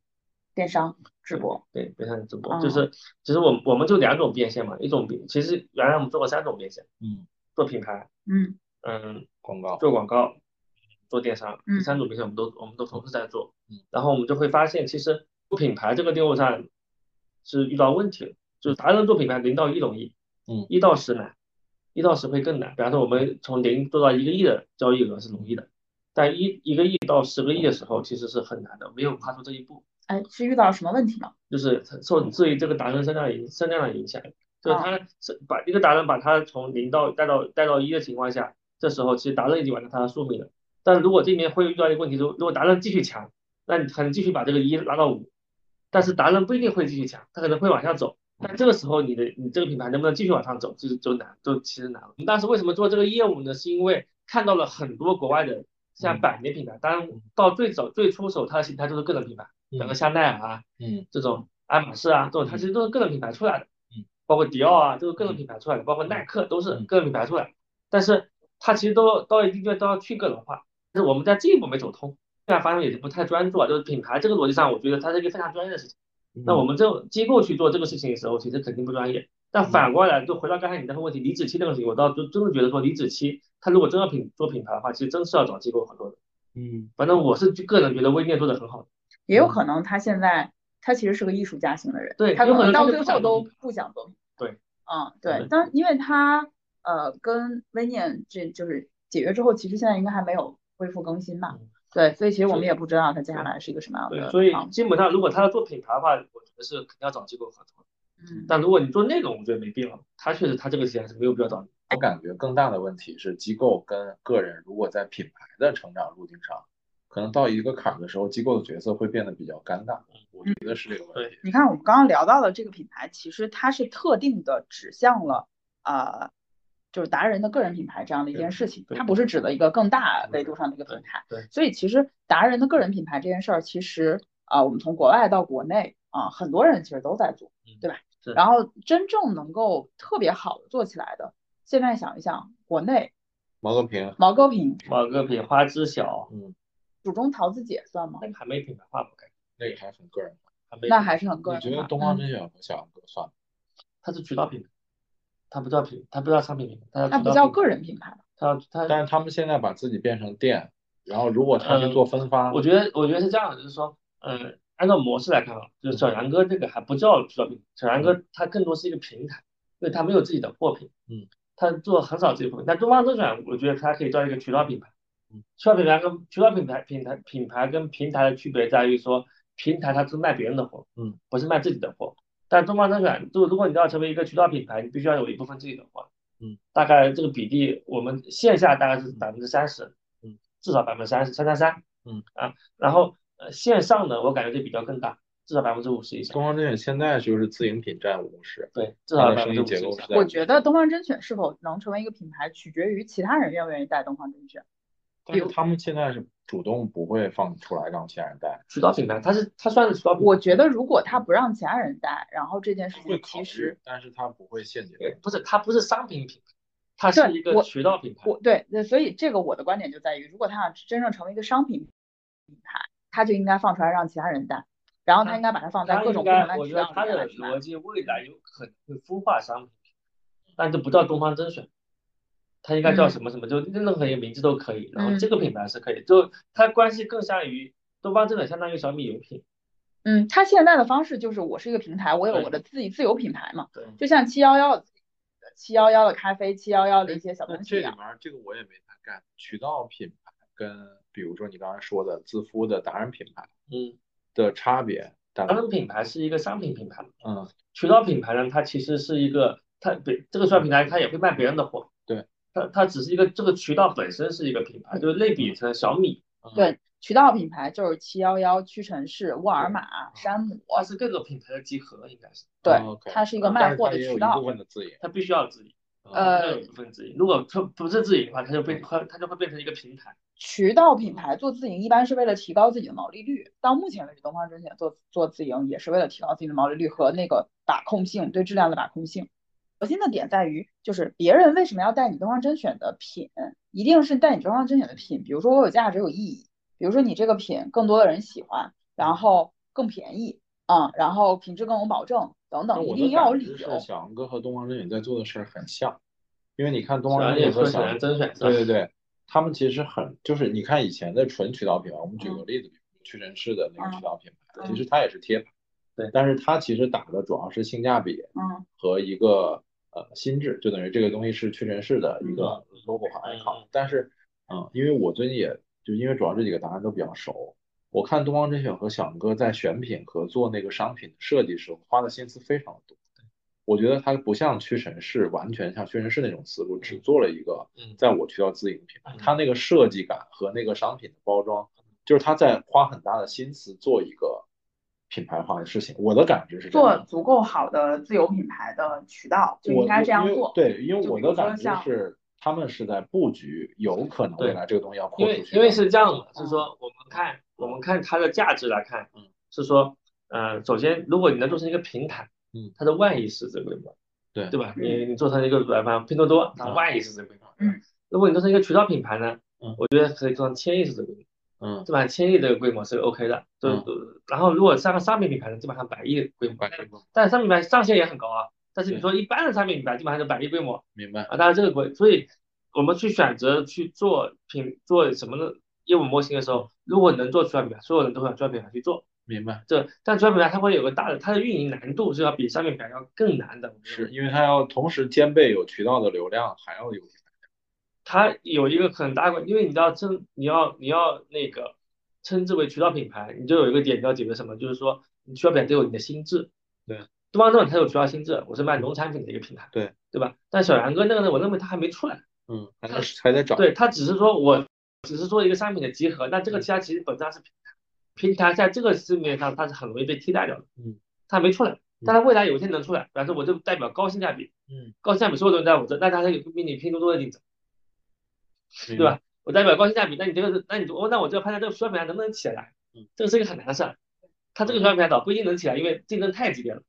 电商直播？对，电商直播哦就是，其实我们我们就两种变现嘛，一种变，其实原来我们做过三种变现，嗯，做品牌，嗯嗯，广告，做广告，做电商，嗯第三种变现我们都我们都同时在做嗯，然后我们就会发现，其实做品牌这个业务上是遇到问题了，就是达人做品牌零到一容易，嗯一到十难，一到十会更难。比方说我们从零做到一个亿的交易额是容易的，但一一个亿到十个亿的时候其实是很难的，没有跨出这一步。哎，是遇到了什么问题吗？就是受受于这个达人声量影身量的影响，就是他是把一个达人把他从零到带到带到一的情况下，这时候其实达人已经完成他的宿命了。但如果这里面会遇到一个问题，如如果达人继续强，那你可能继续把这个一拉到五，但是达人不一定会继续强，他可能会往下走。但这个时候你的你这个品牌能不能继续往上走，就是就难，就其实难了。我们当时为什么做这个业务呢？是因为看到了很多国外的像百年品牌，当然到最早最初时候它的形态就是个人品牌。比如说香奈儿啊，嗯。这种爱马仕啊，这种它其实都是个人品牌出来的，嗯，包括迪奥啊，都是个人品牌出来的，包括耐克都是嗯。个人品牌出来的，但是它其实都到一定阶段都要去个人化，但是我们在这一步没走通，现在发现也是不太专注啊，就是品牌这个逻辑上，我觉得它是一个非常专业的事情，那我们这种机构去做这个事情的时候，其实肯定不专业，但反过来就回到刚才你那个问题，李子柒那个问题，我倒就真的觉得说李子柒，他如果真要品做品牌的话，其实真是要找机构合作的，嗯。反正我是个人觉得微店做的很好的。也有可能他现在他其实是个艺术家型的人，对他可能到最后都不想做。对，嗯，对对，但因为他呃跟微念这就是解约之后，其实现在应该还没有恢复更新吧嗯？对，所以其实我们也不知道他接下来是一个什么样的对，的所以基本上如果他要做品牌的话，我觉得是肯定要找机构合作。嗯但如果你做内容，我觉得没必要。他确实他这个钱是没有必要找你。我感觉更大的问题是，机构跟个人如果在品牌的成长路径上，可能到一个坎儿的时候，机构的角色会变得比较尴尬。我觉得是这个问题。你看，我们刚刚聊到的这个品牌，其实它是特定的指向了呃，就是达人的个人品牌这样的一件事情，它不是指的一个更大维度上的一个平台。对对所以其实达人的个人品牌这件事儿，其实啊、我们从国外到国内啊、很多人其实都在做，对吧？是然后真正能够特别好的做起来的，现在想一想，国内毛戈平，毛戈平、毛戈平花知晓，嗯，蜀中桃子姐算吗那？个还没品牌化，不该，那个还是很个人化。还没。那还是很个人你觉得东方甄选和小杨哥算吗？它是渠道品牌，它不叫品，它不叫商品品牌，它叫它渠道品牌不叫个人品牌吧？它它但是他们现在把自己变成店，然后如果他去做分发，我觉得我觉得是这样的，就是说，嗯，按照模式来看啊，就是小杨哥这个还不叫渠道品牌，小杨哥他更多是一个平台，因为他没有自己的货品，嗯，他做很少自己的货品。但东方甄选，我觉得它可以叫一个渠道品牌，嗯，渠道品牌跟渠道品牌品牌品牌跟平台的区别在于说，平台它是卖别人的货，嗯，不是卖自己的货。但东方甄选，就如果你要成为一个渠道品牌，你必须要有一部分自己的货，嗯，大概这个比例，我们线下大概是百分之三十，嗯，至少百分之三十，三三三，嗯。啊，然后呃线上呢，我感觉这比较更大，至少百分之五十以上。东方甄选现在就是自营品占五十，对，至少百分之五十我觉得东方甄选是否能成为一个品牌，取决于其他人愿不愿意带东方甄选。但是他们现在是主动不会放出来让其他人带，渠道品牌，它是它算是渠道。我觉得如果他不让其他人带，然后这件事情会其实，但是他不会限制。对，不是它不是商品品牌，它是一个渠道品牌。我对对，所以这个我的观点就在于，如果他想真正成为一个商品品牌，他就应该放出来让其他人带，然后他应该把它放在各种不同该，的渠道里我觉得它面来去卖的逻。辑未来有可能会孵化商品品牌，但这不叫东方甄选，它应该叫嗯什么什么，就任何一个名字都可以。然后嗯这个品牌是可以，就它关系更像于东方甄选，相当于小米油品。嗯，他现在的方式就是我是一个平台，我有我的自己自有品牌嘛，对，就像七幺幺、七幺幺的咖啡、七幺幺的一些小那东西一样。这里面这个我也没太干，渠道品牌跟比如说你刚才说的自孵的达人品牌嗯，的差别，达人品牌是一个商品品牌嘛，嗯渠道品牌呢，它其实是一个，它别这个渠道品牌它也会卖别人的货，对，它它只是一个这个渠道本身是一个品牌，就是类比成小米，嗯对，渠道品牌就是七幺幺、屈臣氏、沃尔玛、山姆，它是各个品牌的集合，应该是，对它是一个卖货的渠道一部。分的自营，它必须要自营，呃部分自营，如果它不是自营的话，它就变它它就会变成一个平台，渠道品牌做自营一般是为了提高自己的毛利率。到目前为止，东方甄选做做自营也是为了提高自己的毛利率和那个把控性，对质量的把控性。核心的点在于，就是别人为什么要带你东方甄选的品，一定是带你东方甄选的品。比如说我有价值有意义，比如说你这个品更多的人喜欢，然后更便宜，嗯，然后品质更有保证等等，一定要有理由。小杨哥和东方甄选在做的事儿很像，因为你看东方甄选和小杨甄选对对对，他们其实很就是你看以前的纯渠道品牌，我们举个例子，比如屈臣氏的那个渠道品牌，嗯其实它也是贴牌，对。但是它其实打的主要是性价比嗯。和一个呃心智，就等于这个东西是屈臣氏的一个 logo 和嗯 icon，但是嗯，因为我最近也就因为主要这几个答案都比较熟。我看东方甄选和小杨哥在选品和做那个商品的设计时候花的心思非常的多。我觉得它不像屈臣氏，完全像屈臣氏那种思路，只做了一个嗯在我渠道自营品牌嗯，它那个设计感和那个商品的包装，就是他在花很大的心思做一个品牌化的事情。我的感觉是这样。做足够好的自有品牌的渠道就应该这样做。对，因为我的感觉是，他们是在布局，有可能未来这个东西要扩出去因。为因为是这样的，嗯是说我们看我们看它的价值来看嗯，是说，呃，首先如果你能做成一个平台，嗯，它的万亿市值规模，对对吧？嗯你你做成一个软盘拼多多，它嗯万亿市值规模，嗯，如果你做成一个渠道品牌呢，嗯我觉得可以做成千亿市值规模，嗯，对吧？千亿这个规模是 OK 的，就嗯然后如果上个商品品牌呢，基本上百亿规模但是商品品牌上限也很高啊。但是你说一般的商品品牌基本上是百亿规模，明白。啊，当然这个规，所以我们去选择去做品做什么的业务模型的时候，如果能做出来品牌，所有人都会往渠道品牌去做。明白，这但渠道品牌它会有个大的，它的运营难度是要比商品品牌要更难的。是因为它要同时兼备有渠道的流量，还要有。它有一个很大的，因为你知道称你要你要那个称之为渠道品牌，你就有一个点要解决什么，就是说你渠道品牌得有你的心智。对，东方甄选它有渠道心智，我是卖农产品的一个平台。对，对吧？但小杨哥那个呢，我认为他还没出来。嗯，还在还在找。对，他只是说我只是做一个商品的集合，那这个其他其实本质上是平台，平台在这个市面上它是很容易被替代掉的，嗯，它还没出来，但它未来有一天能出来，比方说我就代表高性价比，嗯，高性价比所有东西在我这，那它有比你拼多多的竞争，明对吧？我代表高性价比，那你这个，那你我那我就要判断这个渠道品牌能不能起来，嗯，这个是一个很难的事儿，它这个渠道品牌倒不一定能起来，因为竞争太激烈了，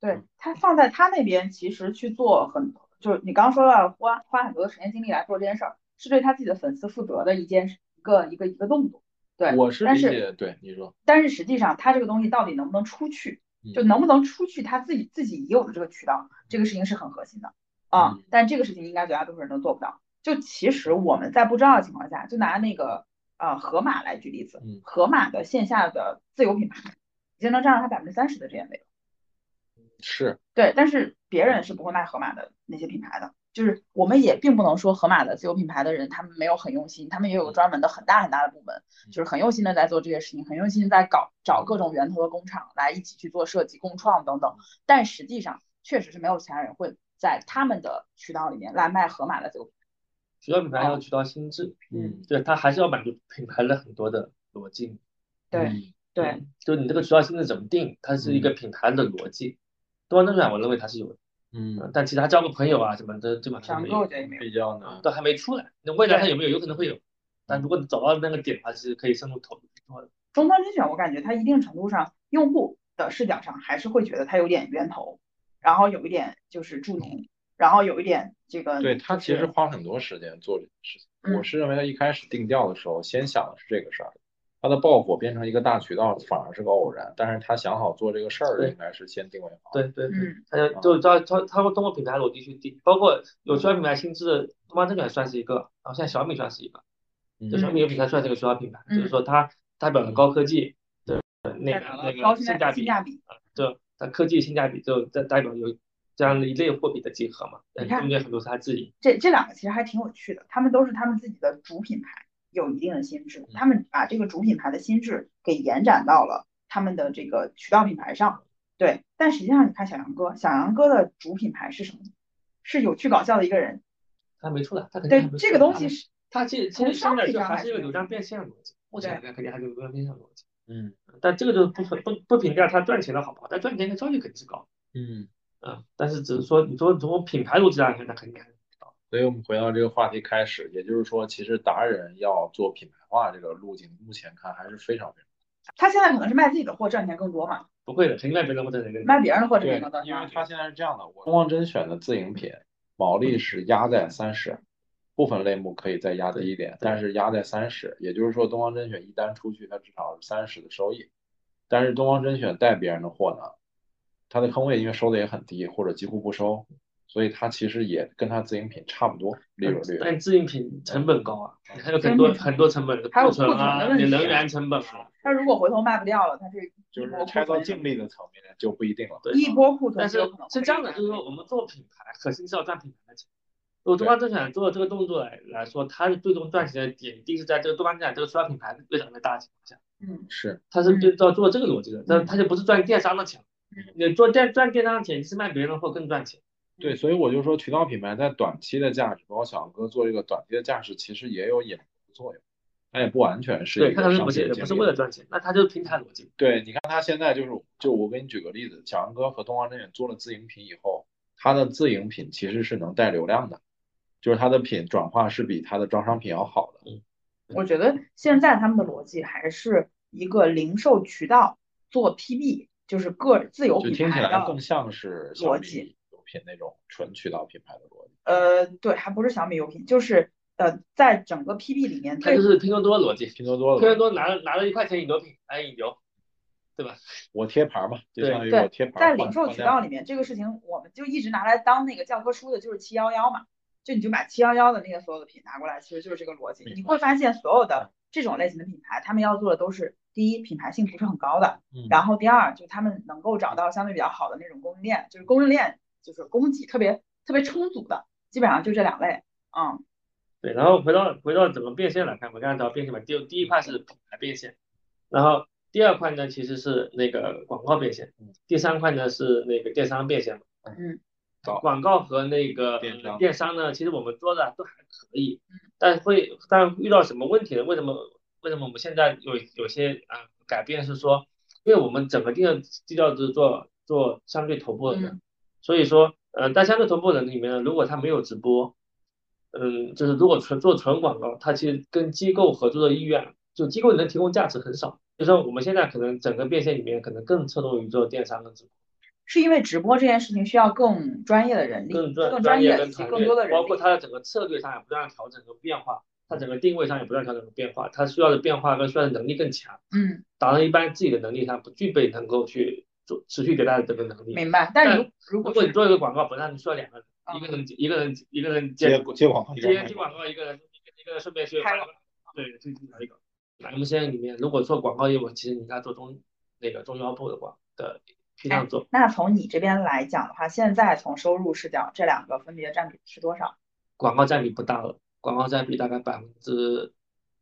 对他放在他那边，其实去做很，就是你刚刚说到花花很多的时间精力来做这件事儿，是对他自己的粉丝负责的一件事一个一个一个动作。对，我是但是理解，对你说，但是实际上他这个东西到底能不能出去，就嗯能不能出去他自己自己已有的这个渠道，这个事情是很核心的啊嗯。但这个事情应该绝大多数人都做不到。就其实我们在不知道的情况下，就拿那个呃盒马来举例子嗯，盒马的线下的自有品牌已经能占到它百分之三十的 GMV 了。是对，但是别人是不会卖盒马的那些品牌的，就是我们也并不能说盒马的自有品牌的人他们没有很用心，他们也有专门的很大很大的部门，就是很用心的在做这些事情，很用心地在搞找各种源头的工厂来一起去做设计、共创等等。但实际上确实是没有其他人会在他们的渠道里面来卖盒马的自有品牌。渠道品牌要渠道心智，嗯对，它还是要满足品牌的很多的逻辑。对嗯对，嗯就你这个渠道心智怎么定，它是一个品牌的逻辑。东方甄选我认为它是有的，嗯嗯，但其他交个朋友啊什么的基本上没有。都还没出来。那未来它有没有？有可能会有，但如果你找到那个点的话，是可以深入投入去做的。中端甄选，我感觉它一定程度上，用户的视角上还是会觉得它有点源头，然后有一点就是助农，然后有一点这个。对他其实花很多时间做这件事情。嗯我是认为他一开始定调的时候，先想的是这个事儿，他的爆火变成一个大渠道反而是个偶然，但是他想好做这个事儿应该是先定位好。对对对，嗯他就就他他他会通过品牌逻辑去定，包括有渠道品牌性质的东方甄选算是一个，然后现在小米算是一个，嗯，就小米有品牌算是一个渠道品牌，嗯就是说它代表了高科技的那个那个性性价比性，价比。就它科技性价比就代代表有这样的一类货币的集合嘛，你看中间很多是他自己，这这两个其实还挺有趣的，他们都是他们自己的主品牌有一定的心智，他们把这个主品牌的心智给延展到了他们的这个渠道品牌上。对，但实际上你看小杨哥，小杨哥的主品牌是什么？是有趣搞笑的一个人。他没出来，他肯定对，这个东西是他其实其从实现在商业就还是一个流量变现的逻辑，目前来看肯定还是流量变现的逻辑，嗯但这个就不不不评价他赚钱的好不好，但赚钱的效率肯定是高，嗯，嗯，但是只是说你说从品牌逻辑上来看，那肯定还是高，所以我们回到这个话题开始，也就是说，其实达人要做品牌化这个路径，目前看还是非常非常他现在可能是卖自己的货赚钱更多嘛，不会的，肯定卖别人的货赚钱更多卖别人的货赚对钱更多。，因为他现在是这样的，我东方甄选的自营品毛利是压在三十，部分类目可以再压低一点，但是压在三十，也就是说东方甄选一单出去，它至少是三十的收益。但是东方甄选带别人的货呢，它的坑位因为收的也很低，或者几乎不收，所以它其实也跟它自营品差不多利润率。但自营品成本高啊，你还有很多很多成本，还有库存啊，你能源成本啊，它如果回头卖不掉了，它是就是一波拆到净利的层面就不一定了。对一波库存但是是这样的，就是说我们做品牌，核心是要赚品牌的钱。如果东方甄选做这个动作来来说，它是最终赚钱的点，一定是在这个东方甄选这个渠道品牌越长越大的情况下，嗯是，它是对照做这个逻辑的，但它就不是赚电商的钱嗯。你做电赚电商的钱，你是卖别人的货更赚钱。对，所以我就说渠道品牌在短期的价值，包括小杨哥做这个短期的价值，其实也有引流的作用，它也不完全是对，一个它可能不是商业竞也不是为了赚钱，那它就是平台逻辑。对，你看他现在就是，就我给你举个例子，小杨哥和东方甄选做了自营品以后，他的自营品其实是能带流量的，就是他的品转化是比他的招商品要好的。我觉得现在他们的逻辑还是一个零售渠道做 PB，就是个自有品牌听起来更。像是小米逻辑有品那种纯渠道品牌的逻辑。呃，对，还不是小米有品，就是呃，在整个 PB 里面，它就是拼多多逻辑，拼多多拼多，多拿了拿了一块钱引流品来引流，对吧？我贴牌嘛，就相当于我贴牌换在零售渠道里面，这个事情我们就一直拿来当那个教科书的，就是七幺幺嘛，就你就把七幺幺的那个所有的品拿过来，其实就是这个逻辑。你会发现所有的这种类型的品牌，他们要做的都是第一，品牌性不是很高的，嗯然后第二，就他们能够找到相对比较好的那种供应链，就是供应链就是供给特别特别充足的，基本上就这两类。嗯，对，然后回到回到怎么变现来看，我刚才讲变现嘛，第第一块是品牌变现，然后第二块呢其实是那个广告变现，第三块呢是那个电商变现嘛。嗯，好广告和那个电商电商呢，其实我们做的都还可以，但会但遇到什么问题呢？为什么为什么我们现在有有些啊、改变是说，因为我们整个定的基调是做做相对头部的人，嗯所以说呃在相对头部的人里面呢，如果他没有直播，嗯，就是如果纯做纯广告，他其实跟机构合作的意愿，就机构能提供价值很少。就是说我们现在可能整个变现里面可能更侧重于做电商跟直播。是因为直播这件事情需要更专业的人力、更专更专业业以及更多的人包括。它的整个策略上也不断调整和变化，它整个定位上也不断调整和变化，它需要的变化跟需要的能力更强。嗯，达到一般自己的能力上不具备能够去做持续迭代的这个能力。明白。但但如如如果你做一个广告，本来你需要两个人，嗯一个人一个人一个人接接接广告，接接广告，一个人一个一个人顺便去开发对，就找一个。MCN 里面如果做广告业务，其实你应该做中那个中腰部的广的批量做。那从你这边来讲的话，现在从收入视角，这两个分别占比是多少？广告占比不大了，广告占比大概百分之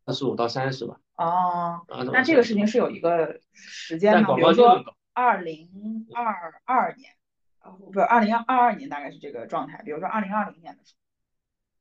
二十五到三十吧。哦，啊，那这个事情是有一个时间的？比如说二零二二年，呃，不是二零二二年大概是这个状态。比如说二零二零年的时候，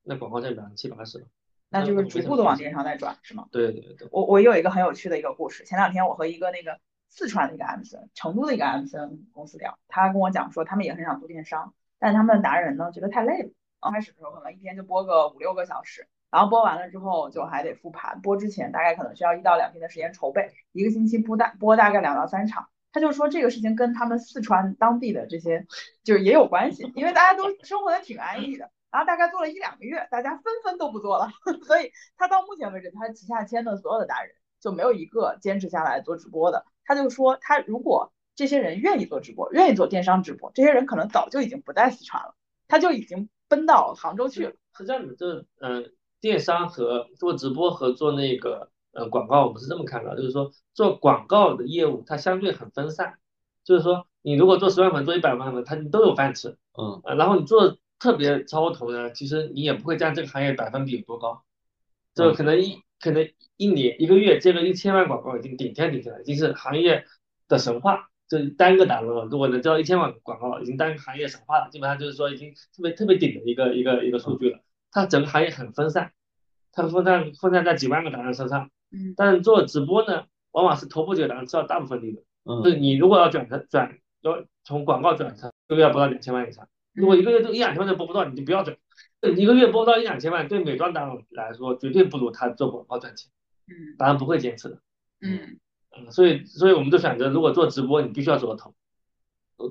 那广告占百分之七八十吧。那就是逐步的往电商在转，是吗？对对对。我我有一个很有趣的一个故事，前两天我和一个那个四川的一个 MCN，成都的一个 MCN 公司聊，他跟我讲说他们也很想做电商，但他们的达人呢觉得太累了，刚开始的时候可能一天就播个五六个小时。然后播完了之后就还得复盘，播之前大概可能需要一到两天的时间筹备，一个星期播大播大概两到三场。他就说这个事情跟他们四川当地的这些就是也有关系，因为大家都生活的挺安逸的。然后大概做了一两个月，大家纷纷都不做了，所以他到目前为止他旗下签的所有的达人就没有一个坚持下来做直播的。他就说他如果这些人愿意做直播，愿意做电商直播，这些人可能早就已经不在四川了，他就已经奔到杭州去了。是这样的，就是嗯。电商和做直播和做那个呃广告，我们是这么看的，就是说做广告的业务它相对很分散，就是说你如果做十万粉做一百万粉，它都有饭吃，嗯，然后你做特别超头的，其实你也不会占这个行业百分比有多高，就可能一可能一年一个月接个一千万广告已经顶天顶地了，已经是行业的神话，就单个达人了，如果能接到一千万广告，已经单行业神话了，基本上就是说已经特别特别顶的一个一个一个数据了。它整个行业很分散，它分散分散在几万个达人身上。嗯。但是做直播呢，往往是头部几个达人吃到大部分利润。嗯。就是你如果要转成转，要从广告转成，一个月要播到两千万以上。如果一个月都一两千万都播不到，你就不要转。一个月播到一两千万，对美妆达人来说，绝对不如他做广告赚钱。嗯。达人不会坚持的。嗯。嗯，所以所以我们就选择，如果做直播，你必须要做头。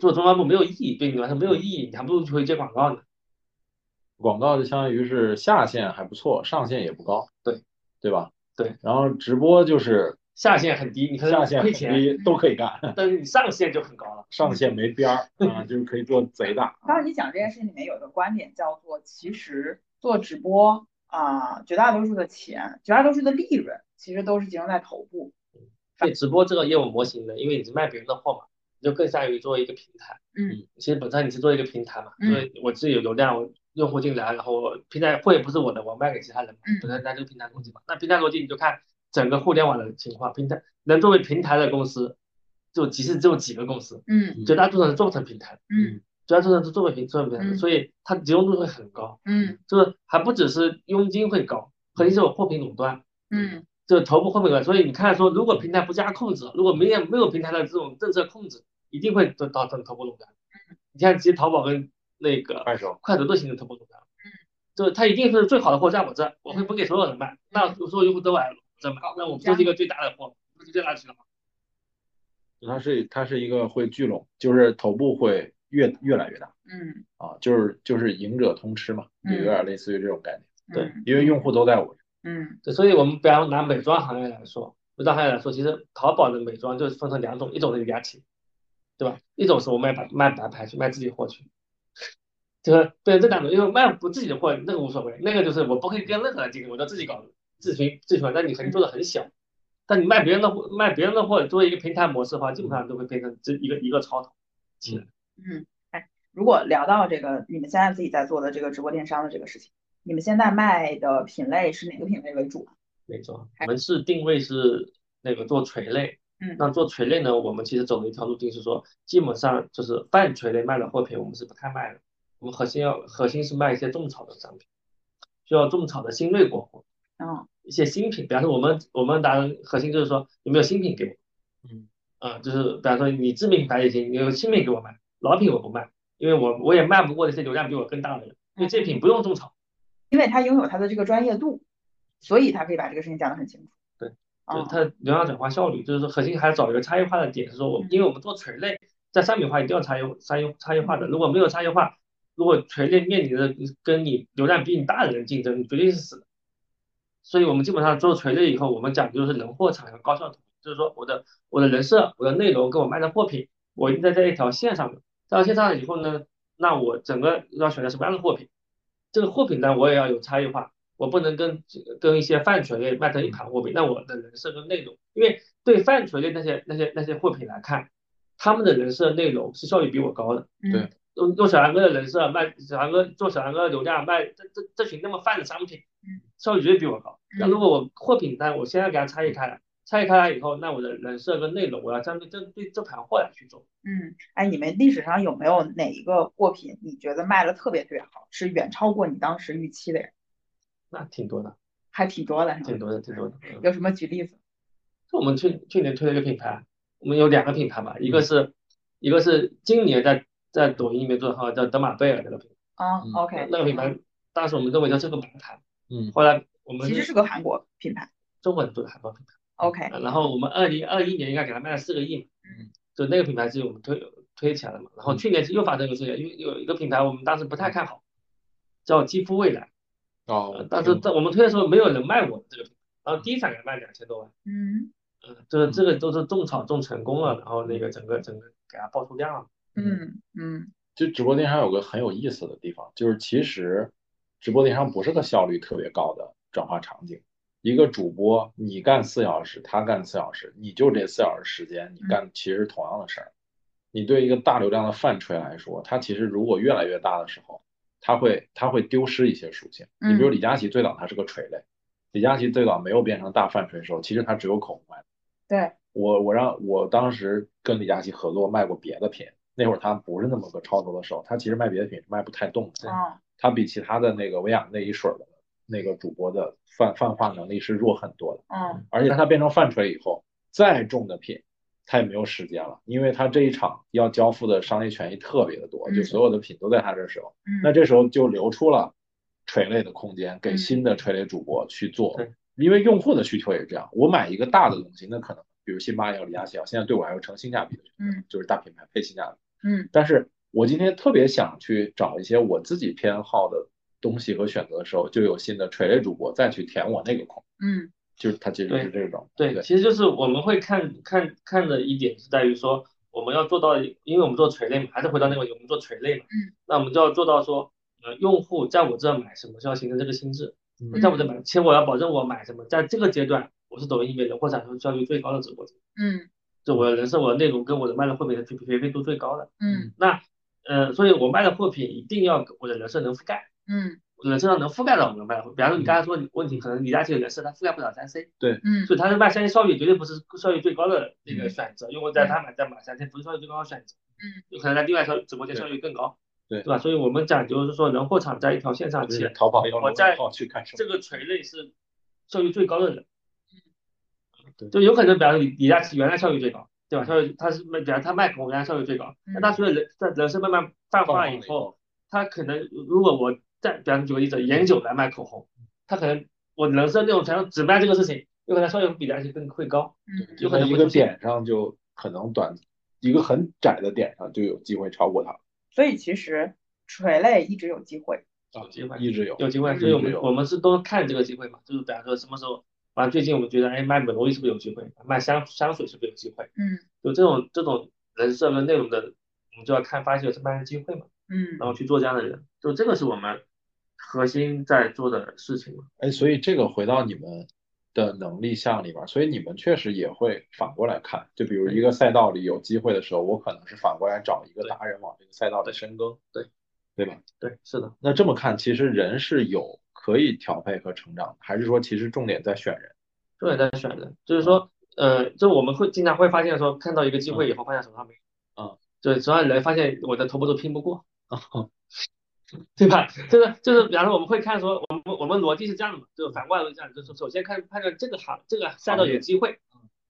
做中端部没有意义，对你来说没有意义，你还不如去接广告呢。广告就相当于是下限还不错，上限也不高，对对吧？对。然后直播就是下限很低，你看下限很低都可以干，但是你上限就很高了，上限没边儿啊，就是可以做贼大。刚刚你讲这件事情里面有一个观点叫做，其实做直播啊，绝大多数的钱，绝大多数的利润其实都是集中在头部。对直播这个业务模型呢，因为你是卖别人的货嘛，你就更善于做一个平台。嗯。其实本身你是做一个平台嘛，因为我自己有流量，我。用户进来，然后平台货也不是我的，我卖给其他人嘛，本身那就平台逻辑嘛。那平台逻辑你就看整个互联网的情况，平台能作为平台的公司，就其实只有几个公司，嗯，绝大多数人做不成平台，嗯，绝大多数人是做不成做不成平台，所以它集中度会很高，嗯，就是还不只是佣金会高，核心是我货品垄断，嗯，就头部货品垄断，所以你看说如果平台不加控制，如果没有没有平台的这种政策控制，一定会导导致头部垄断。你看其实淘宝跟那个快手，快手都形成头部垄断。就它一定是最好的货在我这，我会分给所有人卖，那所有用户都来我这买，那我们就是一个最大的货，不是最大的渠道？它是它是一个会聚拢，就是头部会越越来越大，嗯，啊，就是就是赢者通吃嘛，就有点类似于这种概念，对，因为用户都在我这，嗯，对，所以我们比方拿美妆行业来说，美妆行业来说，其实淘宝的美妆就是分成两种，一种是雅痞，对吧？一种是我卖白卖白牌去卖自己货去。就是对这两种，因为卖不自己的货，那个无所谓，那个就是我不会跟任何人竞争，我就自己搞自寻自寻。但你肯定做的很小，但你卖别人的货，卖别人的货，作为一个平台模式的话，基本上都会变成这一个一个超头。嗯，哎，如果聊到这个，你们现在自己在做的这个直播电商的这个事情，你们现在卖的品类是哪个品类为主？没错，我们是定位是那个做垂类。嗯，那做垂类呢，我们其实走的一条路径是说，基本上就是半垂类卖的货品，我们是不太卖的。我们核心要核心是卖一些种草的商品，需要种草的新锐国货，嗯，一些新品，比方说我们我们达人核心就是说有没有新品给我，嗯，啊，就是比方说你知名品牌也行，你有新品给我卖，老品我不卖，因为我我也卖不过那些流量比我更大的人，因为这品不用种草，因为他拥有他的这个专业度，所以他可以把这个事情讲得很清楚，对，就是它流量转化效率，就是说核心还是找一个差异化的点，是说我因为我们做垂类，在商品化一定要差异差异差异化的，如果没有差异化。如果垂类面临着跟你流量比你大的人竞争，你绝对是死的。所以我们基本上做垂类以后，我们讲究是人货场和高效统一，就是说我的我的人设、我的内容跟我卖的货品，我应该在一条线上的。到线上以后呢，那我整个要选择什么样的货品？这个货品呢，我也要有差异化，我不能跟跟一些泛垂类卖成一盘货品。那我的人设跟内容，因为对泛垂类那些那些那些货品来看，他们的人设内容是效率比我高的。对。用用小杨哥的人设卖小杨哥做小杨哥的流量卖这这这群那么泛的商品，效率绝对比我高。那如果我货品单我现在给它差异开来，差异开来以后，那我的人设跟内容我要针对针对这盘货来去做。嗯，哎，你们历史上有没有哪一个货品你觉得卖的特别特别好，是远超过你当时预期的呀？那挺多的。还挺多的？挺多的，挺多的。嗯有什么举例子？就我们去去年推了一个品牌，我们有两个品牌吧，嗯一个是一个是今年在在抖音里面做的很好，叫德玛贝尔这个品牌，啊嗯，OK，那个品牌当时我们认为它是个品牌，嗯后来我们其实是个韩国品牌中国人做的韩国品牌。，OK，呃然后我们二零二一年应该给它卖了四个亿嘛，嗯，就那个品牌是我们推推起来的嘛。然后去年又发生一个事情，因为有一个品牌我们当时不太看好，叫肌肤未来，呃哦，但是在我们推的时候没有人卖我们这个品牌，然后第一场给它卖两千多万，嗯嗯，就是这个都是种草种成功了，然后那个整个整个给它爆出量了。嗯嗯就直播电商有个很有意思的地方，就是其实直播电商不是个效率特别高的转化场景。一个主播你干四小时，他干四小时，你就这四小时时间，你干其实同样的事儿。你对一个大流量的饭锤来说，它其实如果越来越大的时候，它会它会丢失一些属性。你比如嗯李佳琦最早他是个锤类，李佳琦最早没有变成大饭锤的时候，其实他只有口红卖。对，我我让我当时跟李佳琦合作卖过别的品，那会儿他不是那么个超头的时候，他其实卖别的品是卖不太动的，哦他比其他的那个维雅那一水儿的那个主播的泛泛化能力是弱很多的，嗯。而且他变成泛锤以后，再重的品他也没有时间了，因为他这一场要交付的商业权益特别的多，就嗯。所有的品都在他这手，嗯，那这时候就留出了垂类的空间给嗯。新的垂类主播去做对，因为用户的需求也是这样。我买一个大的东西，那可能比如辛巴也好，李佳琦也好，现在对我来说成性价比的，嗯。就是大品牌配性价比。嗯。但是我今天特别想去找一些我自己偏好的东西和选择的时候，就有新的垂类主播再去填我那个空，嗯。就是它其实是这种。对，其实就是我们会看看看的一点是在于说，我们要做到，因为我们做垂类嘛，还是回到那个问题，我们做垂类嘛，嗯，那我们就要做到说，呃，用户在我这买什么，就要形成这个心智，嗯。在我这买，其实我要保证我买什么，在这个阶段，我是抖音里面人货产出效率最高的直播间，嗯。就我的人设、我的内容跟我的卖的货品的匹匹配度最高的，嗯。那，呃，所以我卖的货品一定要我的人设能覆盖。嗯。人设上能覆盖到我们卖的货品，比方说你刚才说问题，可能李佳琦的人设他覆盖不了三 C，嗯。所以他是卖三 C 效率绝对不是效率最高的那个嗯。选择，因为在他买在买三 C 不是效率最高的选择，嗯，有可能在另外条直播间效率更高，对。对吧？所以我们讲究是说人货场在一条线上就是且淘宝要我在？这个垂类是效率最高的人，对就有可能比方说李李佳琦原来效率最高，对吧？效率他是卖，比方他卖口红原来效率最高，嗯。那他随着人在人设慢慢泛化以后，他可能如果我再比方举个例子，烟酒来卖口红，他可能我人设内容全都只卖这个事情，有可能效率比良心更会高。嗯有可能一个点上就可能短，一个很窄的点上就有机会超过他。所以其实垂类一直有机会。有机会一直有，有机会，嗯所以我们我们是都看这个机会嘛，就是比方说什么时候，反正最近我们觉得，哎，卖美容仪是不是有机会？卖香香水是不是有机会？嗯就这种这种人设跟内容的，我们就要看发现有什么样的机会嘛，嗯然后去做这样的人，就这个是我们核心在做的事情嘛。哎，所以这个回到你们的能力项里边儿，所以你们确实也会反过来看，就比如一个赛道里有机会的时候，我可能是反过来找一个达人往这个赛道里深耕，对。对吧？对，是的，那这么看，其实人是有可以调配和成长的，还是说其实重点在选人？重点在选人，就是说，呃，就我们会经常会发现说，看到一个机会以后，发现手上没有，嗯，对，手上人发现我的头部都拼不过，对吧？就是就是，比方说我们会看说，我们我们逻辑是这样的嘛，就是反过来是这样，就是首先看判断这个行这个赛道有机会，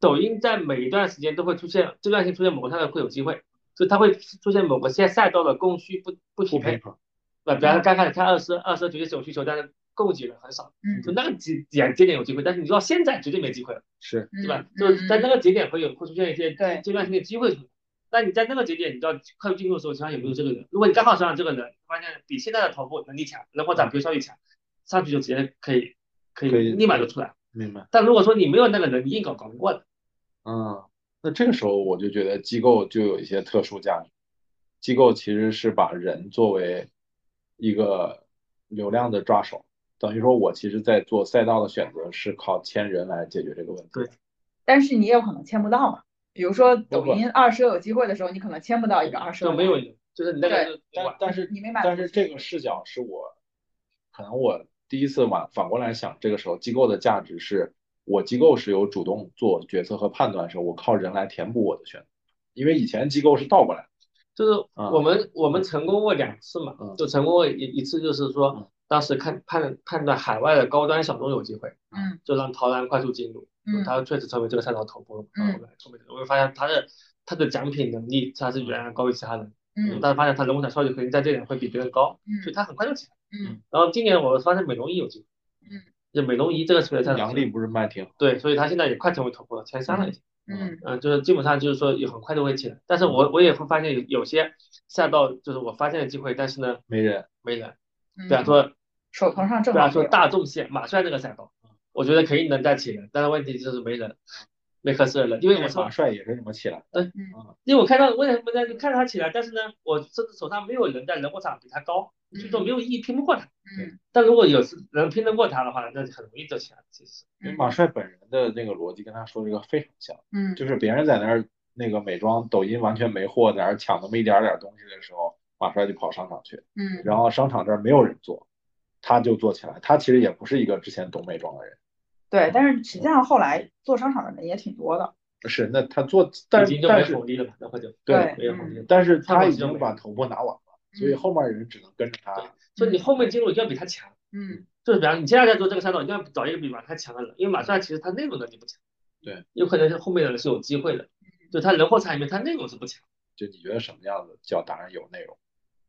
抖音在每一段时间都会出现阶段性出现某个赛道会有机会，就它会出现某个现赛道的供需不不匹配，合，对，比方说刚开始看二十二十绝对是有需求，但是供给人很少，嗯就那个节点节点有机会，但是你到现在绝对没机会了。是对吧？嗯就是在那个节点会有会出现一些对阶段性的机会出现。那你在那个节点，你就要快速进入的时候，身上有没有这个人？如果你刚好身上这个人，发现比现在的头部能力强，能或者比如效率强，上去就直接可以可可以以立马就出来。明白。但如果说你没有那个人，你硬搞搞不过的。嗯，那这个时候我就觉得机构就有一些特殊价值。机构其实是把人作为一个流量的抓手，等于说我其实在做赛道的选择是靠签人来解决这个问题。对但是你也有可能签不到嘛。比如说抖音二十有机会的时候，你可能签不到一个二奢的就没有，就是你那个但但是你没买但是这个视角是我，可能我第一次反反过来想，这个时候机构的价值是我机构是有主动做决策和判断的时候，我靠人来填补我的选择，因为以前机构是倒过来的。就是嗯我们我们成功过两次嘛嗯，就成功过一一次就是说，当时看判判断海外的高端小众有机会，嗯就让陶然快速进入，嗯他确实成为这个赛道头部了。嗯后来后面我会发现他的他的奖品能力他是远远高于其他人，嗯但是发现他人工产效率肯定在这点会比别人高，嗯所以他很快就起来。嗯然后今年我发现美容仪有机会，嗯，就美容仪这个级别赛道杨笠不是卖挺好，对，所以他现在也快成为头部了，前三了已经。嗯嗯，就是基本上就是说也很快就会起来，但是我我也会发现有有些赛道就是我发现的机会，但是呢没人。没人，嗯，比方说手头上正比方说大众线马帅这个赛道，我觉得肯定能再起来，但是问题就是没人，没合适的人，因为我说马帅也是这么起来的，因为我看到为什么呢？就看他起来，但是呢，我甚至手上没有人在人工场比他高，所以说没有意义拼不过他。嗯但如果有时能拼得过他的话，那就很容易就起来。其实，因为马帅本人的那个逻辑跟他说这个非常像，嗯就是别人在那儿那个美妆抖音完全没货，在那儿抢那么一点点东西的时候，马帅就跑商场去，嗯然后商场这儿没有人做，他就做起来。他其实也不是一个之前懂美妆的人，对，但是实际上后来做商场的人也挺多的，是那他做，但已经就没但是红利了对没有红利了。但是他已经把头部拿完了，所以后面人只能跟着他。所以你后面进入一定要比他强。嗯就是比方你现在在做这个赛道，一定要找一个比马帅强的人，因为马帅其实他内容能力不强，对，有可能是后面的人是有机会的，就他人货场里面他内容是不强。就你觉得什么样子叫达人有内容？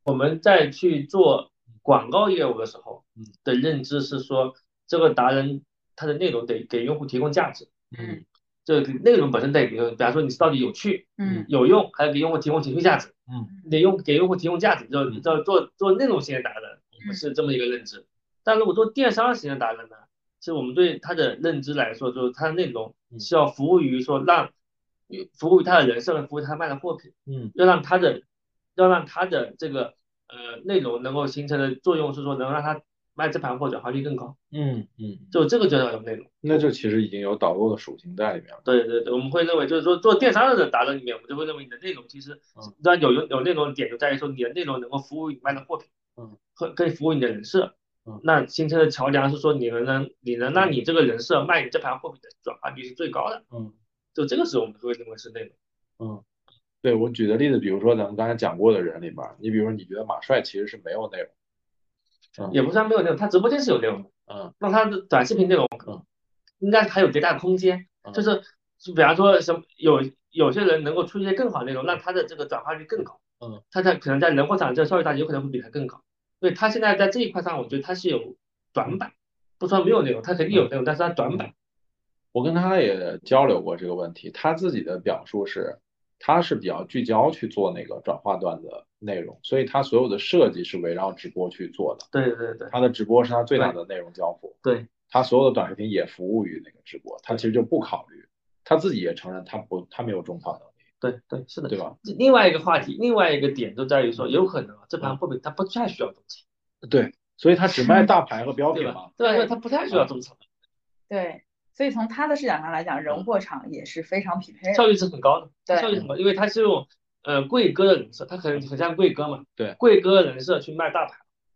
我们在去做广告业务的时候嗯的认知是说，这个达人他的内容得给用户提供价值，嗯。这个内容本身得给，比方说你到底有趣、嗯。有用，还要给用户提供情绪价值，嗯。你得用给用户提供价值，就嗯。叫做做内容型的达人，我们是这么一个认知。但如果做电商型的达人呢，其实我们对他的认知来说，就是他的内容嗯。是要服务于说让服务于他的人设和服务于他卖的货品，嗯。要让他的要让他的这个呃内容能够形成的作用是说能让他卖这盘货转化率更高，嗯嗯，就这个就要有内容。那就其实已经有导购的属性在里面了。对对对，我们会认为就是说做电商的达人里面，我们就会认为你的内容其实嗯，那有有有内容的点就在于说你的内容能够服务于你卖的货品，嗯，可可以服务你的人设，嗯，那形成的桥梁是说你能能你能让你这个人设卖你这盘货品的转化率是最高的，嗯。就这个时候我们会认为是内容。嗯，对我举的例子，比如说咱们刚才讲过的人里面，你比如说你觉得马帅其实是没有内容，嗯也不算没有内容，他直播间是有内容的，嗯那他的短视频内容嗯。应该还有迭代空间，嗯。就是就比方说什么有有些人能够出一些更好内容，让他的这个转化率更高，嗯，他在可能在人货场这个效率大有可能会比他更高，所以他现在在这一块上，我觉得他是有短板，不说没有内容，他肯定有内容，但是他短板，我跟他也交流过这个问题，他自己的表述是，他是比较聚焦去做那个转化段的内容，所以他所有的设计是围绕直播去做的，对对对他的直播是他最大的内容交付，对，他所有的短视频也服务于那个直播，他其实就不考虑，他自己也承认他不他没有种草能力，对对是的，对吧？另外一个话题，另外一个点就在于说，有可能啊这盘货品它不太需要种草，对，所以他只卖大牌和 标品嘛？？对吧？因为它不太需要种草，对，所以从他的视角上来讲，人货场也是非常匹配的。效率是很高的，对。效率很高，因为他是用呃贵哥的人设，它很很像贵哥嘛，对。贵哥的人设去卖大牌，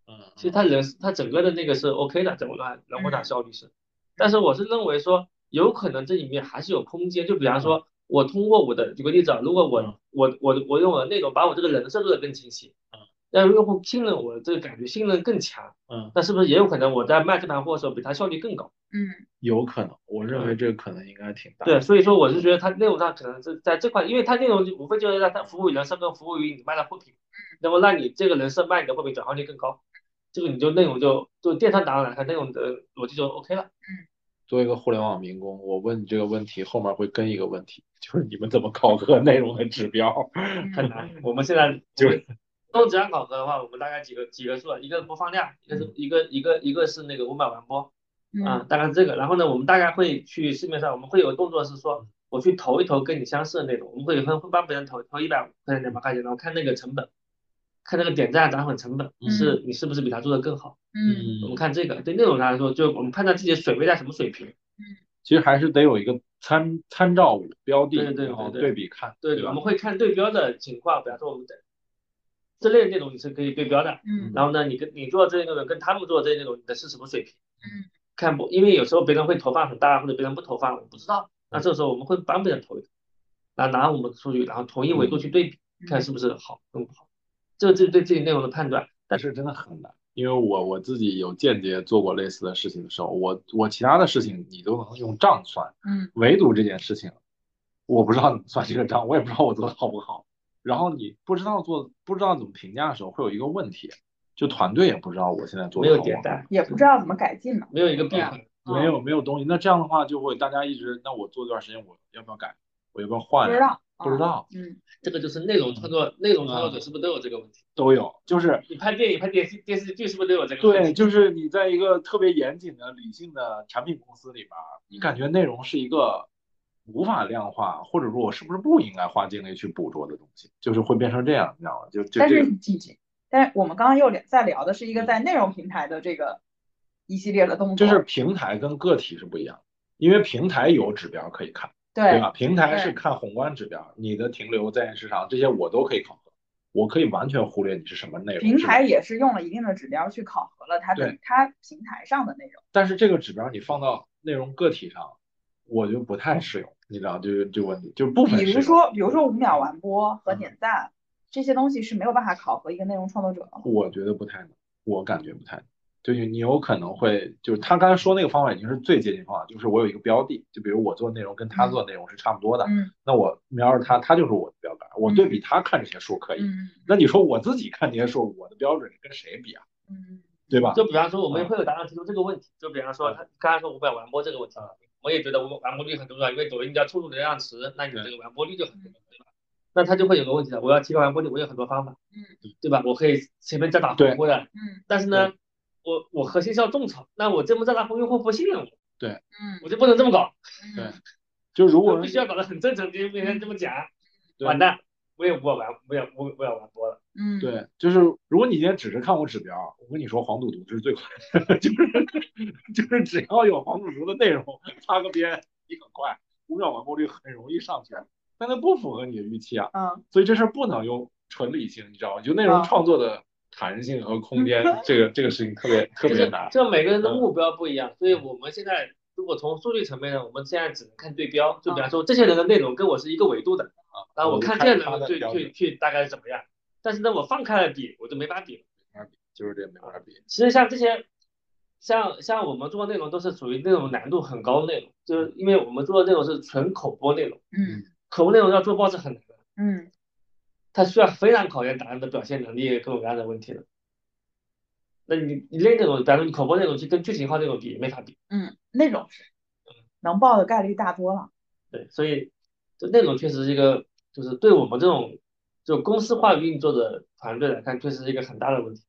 嗯，其实他人他整个的那个是 OK 的，整个人货场效率是，但是我是认为说，有可能这里面还是有空间，就比方说。我通过我的举个例子啊，如果我、嗯。我我我用我的内容把我这个人设做得更清晰，嗯，让用户信任我这个感觉信任更强，嗯，那是不是也有可能我在卖这盘货的时候比它效率更高？嗯有可能，我认为这个可能应该挺大。对，所以说我是觉得它内容上可能是在这块，因为它内容无非就是让它服务于人设跟服务于你卖的货品，那么让你这个人设卖你的货品转化率更高，这个你就内容就就电商达人来看内容的逻辑就 OK 了。嗯作为一个互联网民工，我问你这个问题，后面会跟一个问题，就是你们怎么考核内容的指标？很难。我们现在就是用质量考核的话，我们大概几个几个数啊，一个是播放量，一个是一个一个一个是那个五百万播啊，嗯大概是这个。然后呢，我们大概会去市面上，我们会有动作是说，我去投一投跟你相似的内容，我们会会会帮别人投投一百块钱两百块钱，然后看那个成本，看那个点赞涨粉成本嗯是你是不是比他做的更好。嗯我们看这个，对内容上来说，就我们判断自己的水位在什么水平。嗯其实还是得有一个参参照物标的，对对对然后对对比看，对，对我们？会看对标的情况，比方说我们的这类内容你是可以对标的，嗯然后呢，你跟你做这类内容跟他们做这类内容，你的是什么水平？嗯看不，因为有时候别人会投放很大，或者别人不投放，我不知道。那这时候我们会帮别人投一投，然后拿我们的数据，然后同一维度去对比，看是不是好跟不好。这个这对自己内容的判断。但是真的很难，因为我我自己有间接做过类似的事情的时候，我我其他的事情你都能用账算，嗯，唯独这件事情，我不知道怎么算这个账，我也不知道我做的好不好。然后你不知道做不知道怎么评价的时候，会有一个问题，就团队也不知道我现在做没的好不好。有迭代，也不知道怎么改进嘛。没有一个变化。没有没有东西，那这样的话就会大家一直，那我做一段时间我要不要改，我要不要换？不知道，不知道，嗯，这个就是内容创作，内容创作者是不是都有这个问题？都有，就是你拍电影、拍电视电视剧是不是都有这个问对，就是你在一个特别严谨的、理性的产品公司里边儿，你感觉内容是一个无法量化，或者说我是不是不应该花精力去捕捉的东西，就是会变成这样，你知道吗？就就但是这个，但是我们刚刚又聊在聊的是一个在内容平台的这个一系列的动作，就是平台跟个体是不一样的，因为平台有指标可以看，对对吧？平台是看宏观指标，你的停留在线市场这些我都可以考核，我可以完全忽略你是什么内容。平台也是用了一定的指标去考核了它的对它平台上的内容。但是这个指标你放到内容个体上，我就不太适用，你知道这个这个问题，就是部分适用。比如说，比如说五秒完播和点赞这些东西是没有办法考核一个内容创作者的。我觉得不太能，我感觉不太能。就是你有可能会，就是他刚才说那个方法已经是最接近方法，就是我有一个标的，就比如我做内容跟他做的内容是差不多的，嗯那我瞄着他，他就是我的标杆，我对比他看这些数可以。嗯那你说我自己看这些数，我的标准跟谁比啊？嗯对吧？就比方说，我们会有答案提出这个问题，就比方说他刚才说五百完播这个问题，我也觉得我完播率很重要，因为抖音要冲入流量池，那你这个完播率就很重要，对吧？那他就会有个问题了，我要提高完播率，我有很多方法，嗯。对吧？我可以前面加大对红播的，嗯。但是呢，我我核心是要种草，那我这么加大红用户不信任我，嗯。我就不能这么搞，对。就如果我必须要搞得很真诚，别别人这么讲，完蛋，我也不要玩，我也不不要玩多了。嗯，对，就是如果你今天只是看我指标，我跟你说黄赌毒这是最快的，就是就是只要有黄赌毒的内容，擦个边，你很快，五秒完播率很容易上去，但它不符合你的预期啊，嗯所以这事儿不能用纯理性，你知道吗？就内容啊创作的弹性和空间，这个这个事情特别特别难。这每个人的目标不一样，所以我们现在如果从数据层面呢，我们现在只能看对标，就比方说这些人的内容跟我是一个维度的，啊，然后我看这些人他的标准去去去大概是怎么样，但是呢，我放开了比，我就没法比了。没法比，就是这没法比。其实像这些，像像我们做的内容都是属于那种难度很高的内容，就是因为我们做的内容是纯口播内容，嗯口播内容要做爆是很难的，嗯它需要非常考验答案的表现能力各种各样的问题的。那你你类内容，比方说你口播那种去跟剧情化那种比，没法比。嗯，那种是能爆的概率大多了。对，所以就那种确实是一个，就是对我们这种就公司化运作的团队来看，确实是一个很大的问题。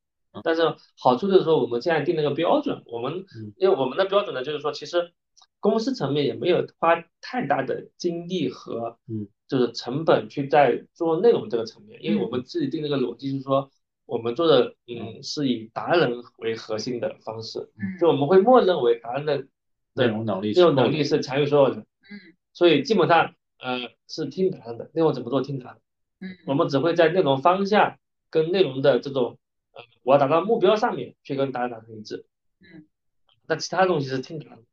但是好处就是说，我们现在定了个标准，我们嗯因为我们的标准呢，就是说，其实公司层面也没有花太大的精力和嗯就是成本去在做内容这个层面，因为我们自己定了个逻辑是说，我们做的嗯是以达人为核心的方式，嗯就我们会默认为达人的内容能力内容能力是强于所有人。嗯所以基本上呃是听达人的，内容怎么做听答案，嗯我们只会在内容方向跟内容的这种呃我要达到目标上面去跟达人达成一致，嗯，那其他东西是听达人的，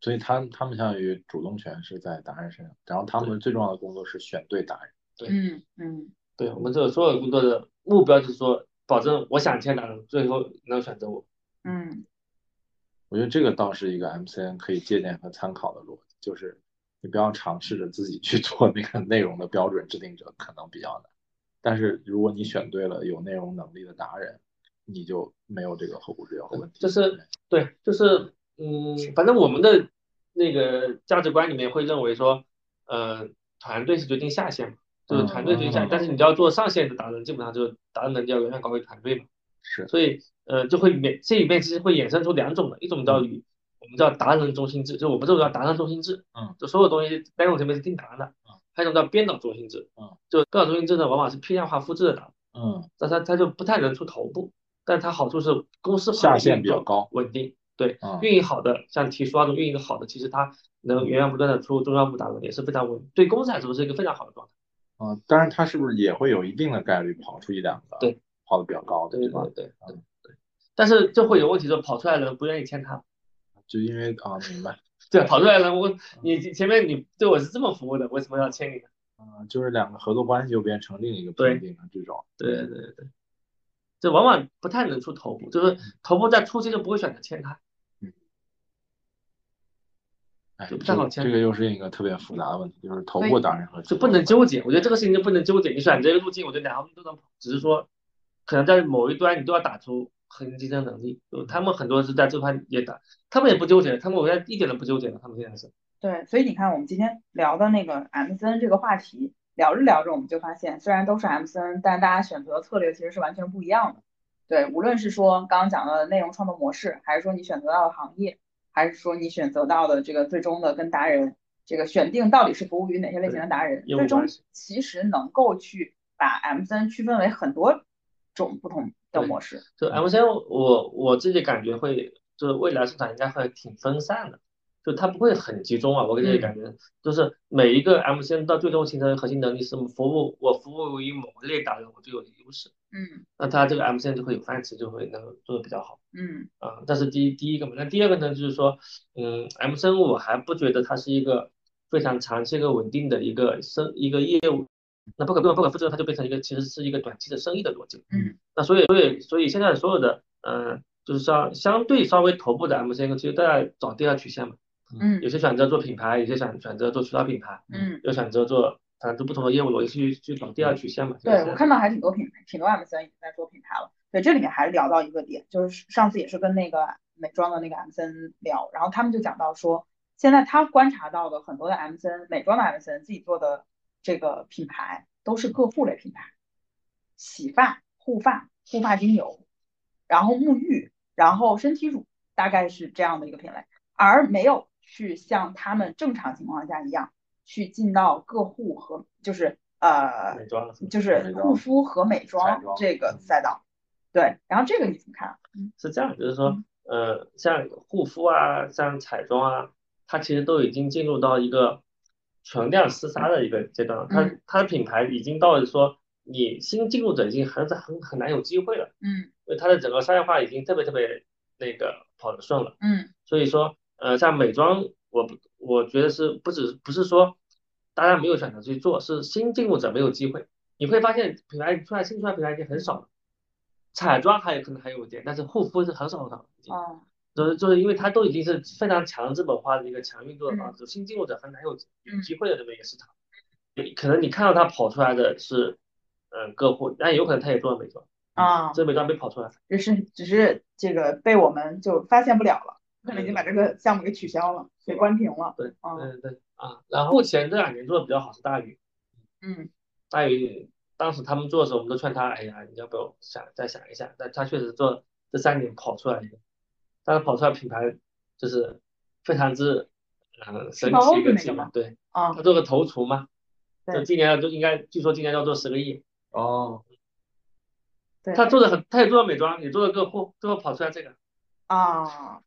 所以他他们相当于主动权是在达人身上，然后他们最重要的工作是选对达人。对嗯嗯对我们这个所有工作的目标就是说，保证我想签哪个，最后能选择我。嗯我觉得这个倒是一个 MCN 可以借鉴和参考的逻辑，就是你不要尝试着自己去做那个内容的标准制定者，可能比较难。但是如果你选对了有内容能力的达人，你就没有这个后顾之忧的问题。就是对，就是嗯，反正我们的那个价值观里面会认为说，呃，团队是决定下限嘛，就是团队决定下限，嗯。但是你要做上线的达人，基本上就是达人能力要远远高于团队嘛。是。所以呃就会面这里面其实会衍生出两种的，一种叫与我们叫达人中心制，就我们这种叫达人中心制，嗯，就所有东西内容层面是定达人的，嗯，还有一种叫编导中心制，嗯，就编导中心制呢往往是批量化复制的达人，嗯，但它它就不太能出头部，但它好处是公司化下的运作限比较高。稳定，对，嗯。运营好的像提出啊这种运营的好的，其实它能源源不断的出中央部达人也是非常稳，对公司来说是一个非常好的状态。嗯，当然他是不是也会有一定的概率跑出一两个对跑的比较高的，对吧对？对对对，但是就会有问题，就跑出来的人不愿意签他。就因为啊，明白，对，跑出来了，我你前面你对我是这么服务的，为什么要签你呢？嗯，就是两个合作关系就变成另一个对瓶颈了这种。对对对，这往往不太能出头部，就是头部在初期就不会选择签它。哎，就不这个太好签这个又是一个特别复杂的问题，就是头部达人和就不能纠结。我觉得这个事情就不能纠结，你选这个路径，我觉得两个都能跑，只是说可能在某一端你都要打出核心竞争能力。就他们很多是在这块也打，他们也不纠结，他们我现在一点都不纠结了，他们现在是。对，所以你看，我们今天聊的那个 MCN 这个话题，聊着聊着，我们就发现，虽然都是 MCN，但大家选择的策略其实是完全不一样的。对，无论是说刚刚讲到的内容创作模式，还是说你选择到的行业，还是说你选择到的这个最终的跟达人这个选定到底是服务于哪些类型的达人，最终其实能够去把 MCN 区分为很多种不同的模式。就 MCN，我我自己感觉会，就是未来市场应该会挺分散的，就它不会很集中啊。我给自己感觉，就是每一个 MCN 到最终形成核心能力是服务我服务于某类达人，我就有优势。嗯那它这个 MCN 就会有饭吃，就会能做的比较好嗯啊。这是第一第一个嘛。那第二个呢，就是说，嗯，MCN 我还不觉得它是一个非常长期一个稳定的一个生一个业务。那不可不可不可复制，它就变成一个其实是一个短期的生意的逻辑。嗯那所以所以所以现在所有的嗯，就是相相对稍微头部的 MCN，其实都在找第二曲线嘛。嗯有些选择做品牌，有些选选择做渠道品牌，嗯，有选择做反正不同的业务逻辑去去找第二曲线嘛。对我看到还挺多品牌，挺多 MCN 已经在做品牌了。对，这里面还聊到一个点，就是上次也是跟那个美妆的那个 MCN 聊，然后他们就讲到说，现在他观察到的很多的 MCN 美妆的 MCN 自己做的这个品牌都是个护类品牌，洗发、护发、护发精油，然后沐浴，然后身体乳，大概是这样的一个品类，而没有去像他们正常情况下一样去进到个户和就是呃美妆就是护肤和美妆妆这个赛道。对，然后这个你怎么看？是这样，就是说，呃，像护肤啊，像彩妆啊，它其实都已经进入到一个存量厮杀的一个阶段了。它嗯它的品牌已经到了说，你新进入者已经很很很难有机会了，嗯因为它的整个商业化已经特别特别那个跑得顺了。嗯所以说，呃，像美妆，我不我觉得是不只不是说大家没有选择去做，是新进入者没有机会。你会发现品牌出来新出来品牌已经很少了，彩妆还有可能还有一点，但是护肤是很少很少。哦就是就是因为它都已经是非常强资本化的一个强运作的嗯方式，新进入者很难有有嗯机会的这么一个市场。你可能你看到它跑出来的是，嗯，个护，但有可能他也做了美妆，啊，这美妆没跑出来。只是只是这个被我们就发现不了了，可能已经把这个项目给取消了，给关停了。对，嗯对对啊。然后目前这两年做的比较好是大宇，嗯大宇当时他们做的时候，我们都劝他，哎呀，你要不要想再想一下？但他确实做这三年跑出来一个，但是跑出来品牌就是非常之嗯神包奇一个子那个吗，计划对，啊他做个头厨嘛，对就今年就应该据说今年要做十个亿，哦，对他做的很，他也做了美妆，也做了个护，最后跑出来这个，啊，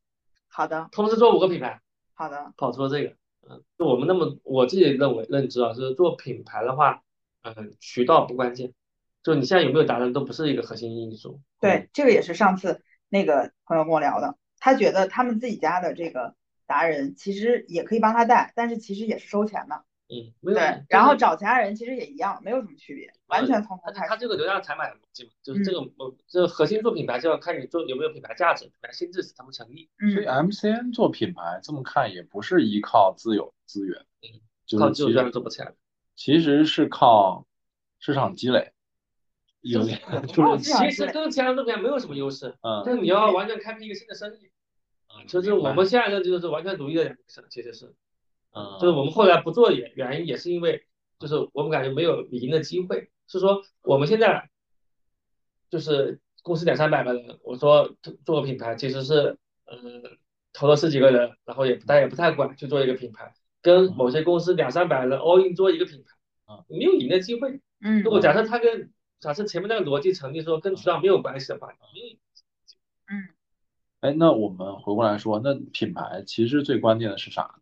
好的。同时做五个品牌，好的，跑出了这个，嗯，就我们那么我自己认为认知啊，就是做品牌的话，嗯，渠道不关键，就你现在有没有达人都不是一个核心因素，对，这个也是上次那个朋友跟我聊的，他觉得他们自己家的这个达人其实也可以帮他带，但是其实也是收钱的。嗯，没有，对，然后找其他人其实也一样，没有什么区别，完全从头它开始。它这个流量采买的逻辑嘛，就是这个嗯我这个核心做品牌就要看你做有没有品牌价值，品牌心智成不成立，所以嗯 MCN 做品牌这么看也不是依靠自有资源，就是其靠自有资源实做不起来。其实是靠市场积累，有点就是其实跟其他做品牌没有什么优势，嗯但是你要完全开辟一个新的生意，啊，就是我们现在的就是完全独立的两个事，其实是，嗯就是我们后来不做也原因也是因为，就是我们感觉没有赢的机会，是说我们现在就是公司两三百个人，我说做个品牌其实是，嗯，投了十几个人，然后也不大也不太管去做一个品牌，跟某些公司两三百人 all in 做一个品牌，啊没有赢的机会。嗯如果假设他跟假设前面那个逻辑成立，说跟渠道没有关系的话，没有嗯哎，那我们回过来说，那品牌其实最关键的是啥？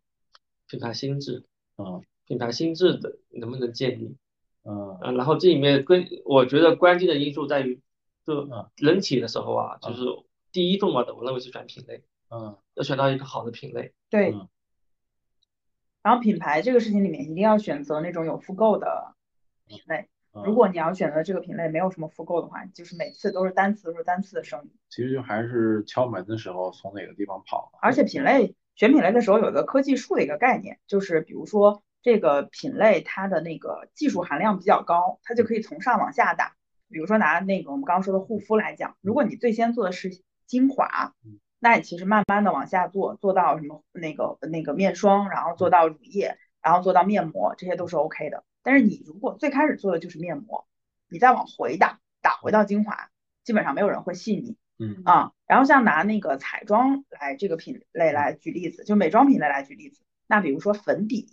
品牌心智，啊品牌心智的能不能建立嗯啊？然后这里面关，我觉得关键的因素在于，就嗯人体的时候啊，就是第一重要的，我认为是选品类，嗯要选到一个好的品类。对嗯。然后品牌这个事情里面一定要选择那种有复购的品类，如果你要选择这个品类没有什么复购的话，就是每次都是单次都是单次的生意。其实就还是敲门的时候从哪个地方跑。而且品类选品类的时候有一个科技树的一个概念，就是比如说这个品类它的那个技术含量比较高，它就可以从上往下打。比如说拿那个我们刚刚说的护肤来讲，如果你最先做的是精华，那你其实慢慢的往下做，做到什么那个那个面霜，然后做到乳液，然后做到面膜，这些都是 OK 的。但是你如果最开始做的就是面膜，你再往回打，打回到精华，基本上没有人会信你。嗯啊，然后像拿那个彩妆来这个品类来举例子，就美妆品类来举例子，那比如说粉底，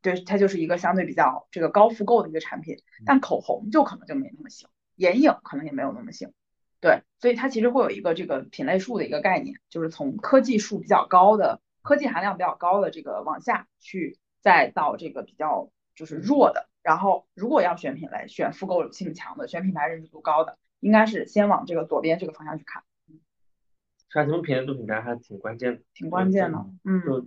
对，它就是一个相对比较这个高复购的一个产品，但口红就可能就没那么行，眼影可能也没有那么行。对，所以它其实会有一个这个品类数的一个概念，就是从科技数比较高的、科技含量比较高的这个往下去，再到这个比较就是弱的。然后如果要选品类，选复购性强的，选品牌认知度高的，应该是先往这个左边这个方向去看。选什么品类做品牌还挺关键的，挺关键的。嗯，就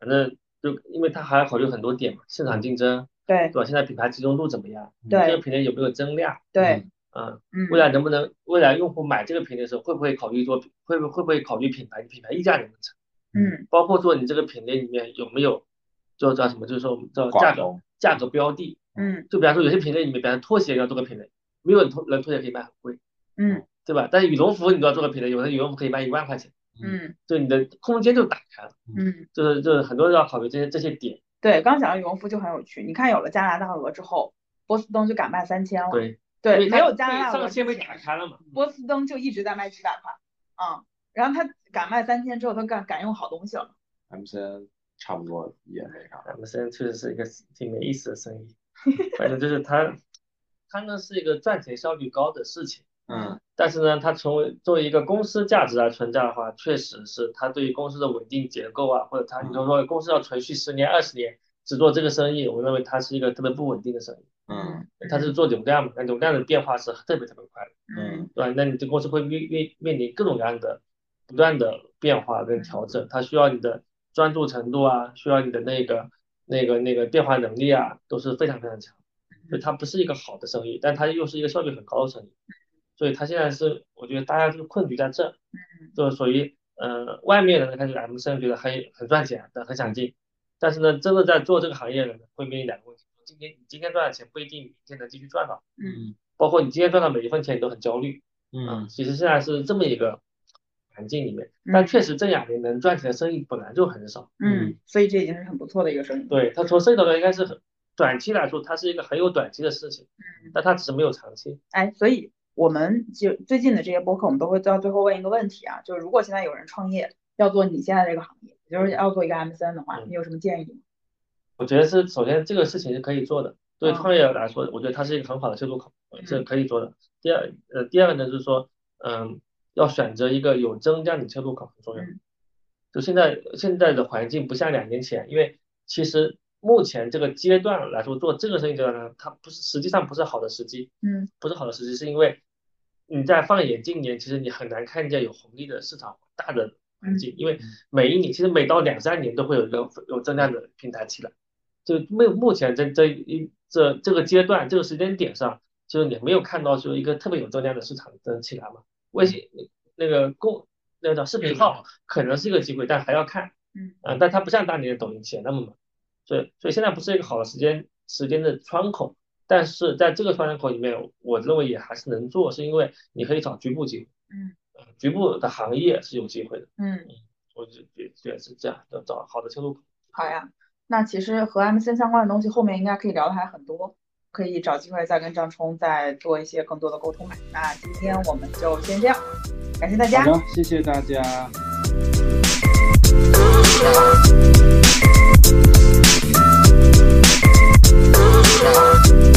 反正就因为它还要考虑很多点嘛，市场竞争，对对吧？现在品牌集中度怎么样？对，这个品类有没有增量？对。嗯，未来能不能未来用户买这个品类的时候会不会考虑做会不会不会考虑品牌品牌溢价能不能成？嗯，包括说你这个品类里面有没有就叫什么？就是说我们叫价格价格标的。嗯，就比方说有些品类里面，比方拖鞋要做个品类，没有人拖人拖鞋可以卖很贵。嗯，对吧？但是羽绒服你都要做个品类，有的羽绒服可以卖一万块钱。嗯，就你的空间就打开了。嗯，就是就是很多人要考虑这些这些点。对，刚讲的羽绒服就很有趣。你看有了加拿大鹅之后，波司登就敢卖三千了。对。对，没有加拿大上限被打开了嘛？波司登就一直在卖几百块，嗯，然后他敢卖三千之后，他敢敢用好东西了。M C N 差不多也那啥，M C N 确实是一个挺没意思的生意，反正就是它，它呢是一个赚钱效率高的事情，嗯，但是呢，它成为作为一个公司价值来存在的话，确实是它对于公司的稳定结构啊，或者它你说说公司要存续十年二十年。只做这个生意，我认为它是一个特别不稳定的生意。嗯，它是做流量嘛，那流量的变化是特别特别快的。嗯，对吧？那你这公司会面面面临各种各样的不断的变化跟调整，它需要你的专注程度啊，需要你的那个那个那个变化能力啊，都是非常非常强。所以它不是一个好的生意，但它又是一个效率很高的生意。所以它现在是，我觉得大家是困局在这。嗯，就属于呃，外面的人开始 M 生觉得很很赚钱，很想进。但是呢，真的在做这个行业的人会面临两个问题：今天你今天赚的钱不一定明天能继续赚到，嗯，包括你今天赚到每一分钱你都很焦虑，嗯，其实现在是这么一个环境里面，但确实这两年能赚钱的生意本来就很少，嗯，所以这已经是很不错的一个生意。对，它从生意角度应该是很短期来说，它是一个很有短期的事情，嗯，但它只是没有长期。哎，所以我们就最近的这些播客，我们都会到最后问一个问题啊，就是如果现在有人创业要做你现在这个行业。就是要做一个 M C N 的话，你有什么建议吗？我觉得是，首先这个事情是可以做的，对创业来说，我觉得它是一个很好的切入口，是可以做的。第二，呃，第二个呢，就是说，嗯，要选择一个有增加你切入口很重要。就现在现在的环境不像两年前，因为其实目前这个阶段来说，做这个生意阶段呢，它不是实际上不是好的时机，嗯，不是好的时机，是因为你在放眼今年，其实你很难看见有红利的市场大的。环境，因为每一年其实每到两三年都会有一个有增量的平台起来，就没有目前这这一这这个阶段这个时间点上，就是你没有看到说一个特别有增量的市场的起来嘛？微信那个公那个叫视频号可能是一个机会，但还要看，嗯。啊，但它不像当年的抖音起来那么猛，所以所以现在不是一个好的时间时间的窗口，但是在这个窗口里面，我认为也还是能做，是因为你可以找局部机会，嗯。局部的行业是有机会的，嗯，我觉觉得是这样，要找好的切入口。好呀，那其实和 M C 相关的东西后面应该可以聊的还很多，可以找机会再跟张冲再做一些更多的沟通吧。那今天我们就先这样，感谢大家，好谢谢大家。Nation.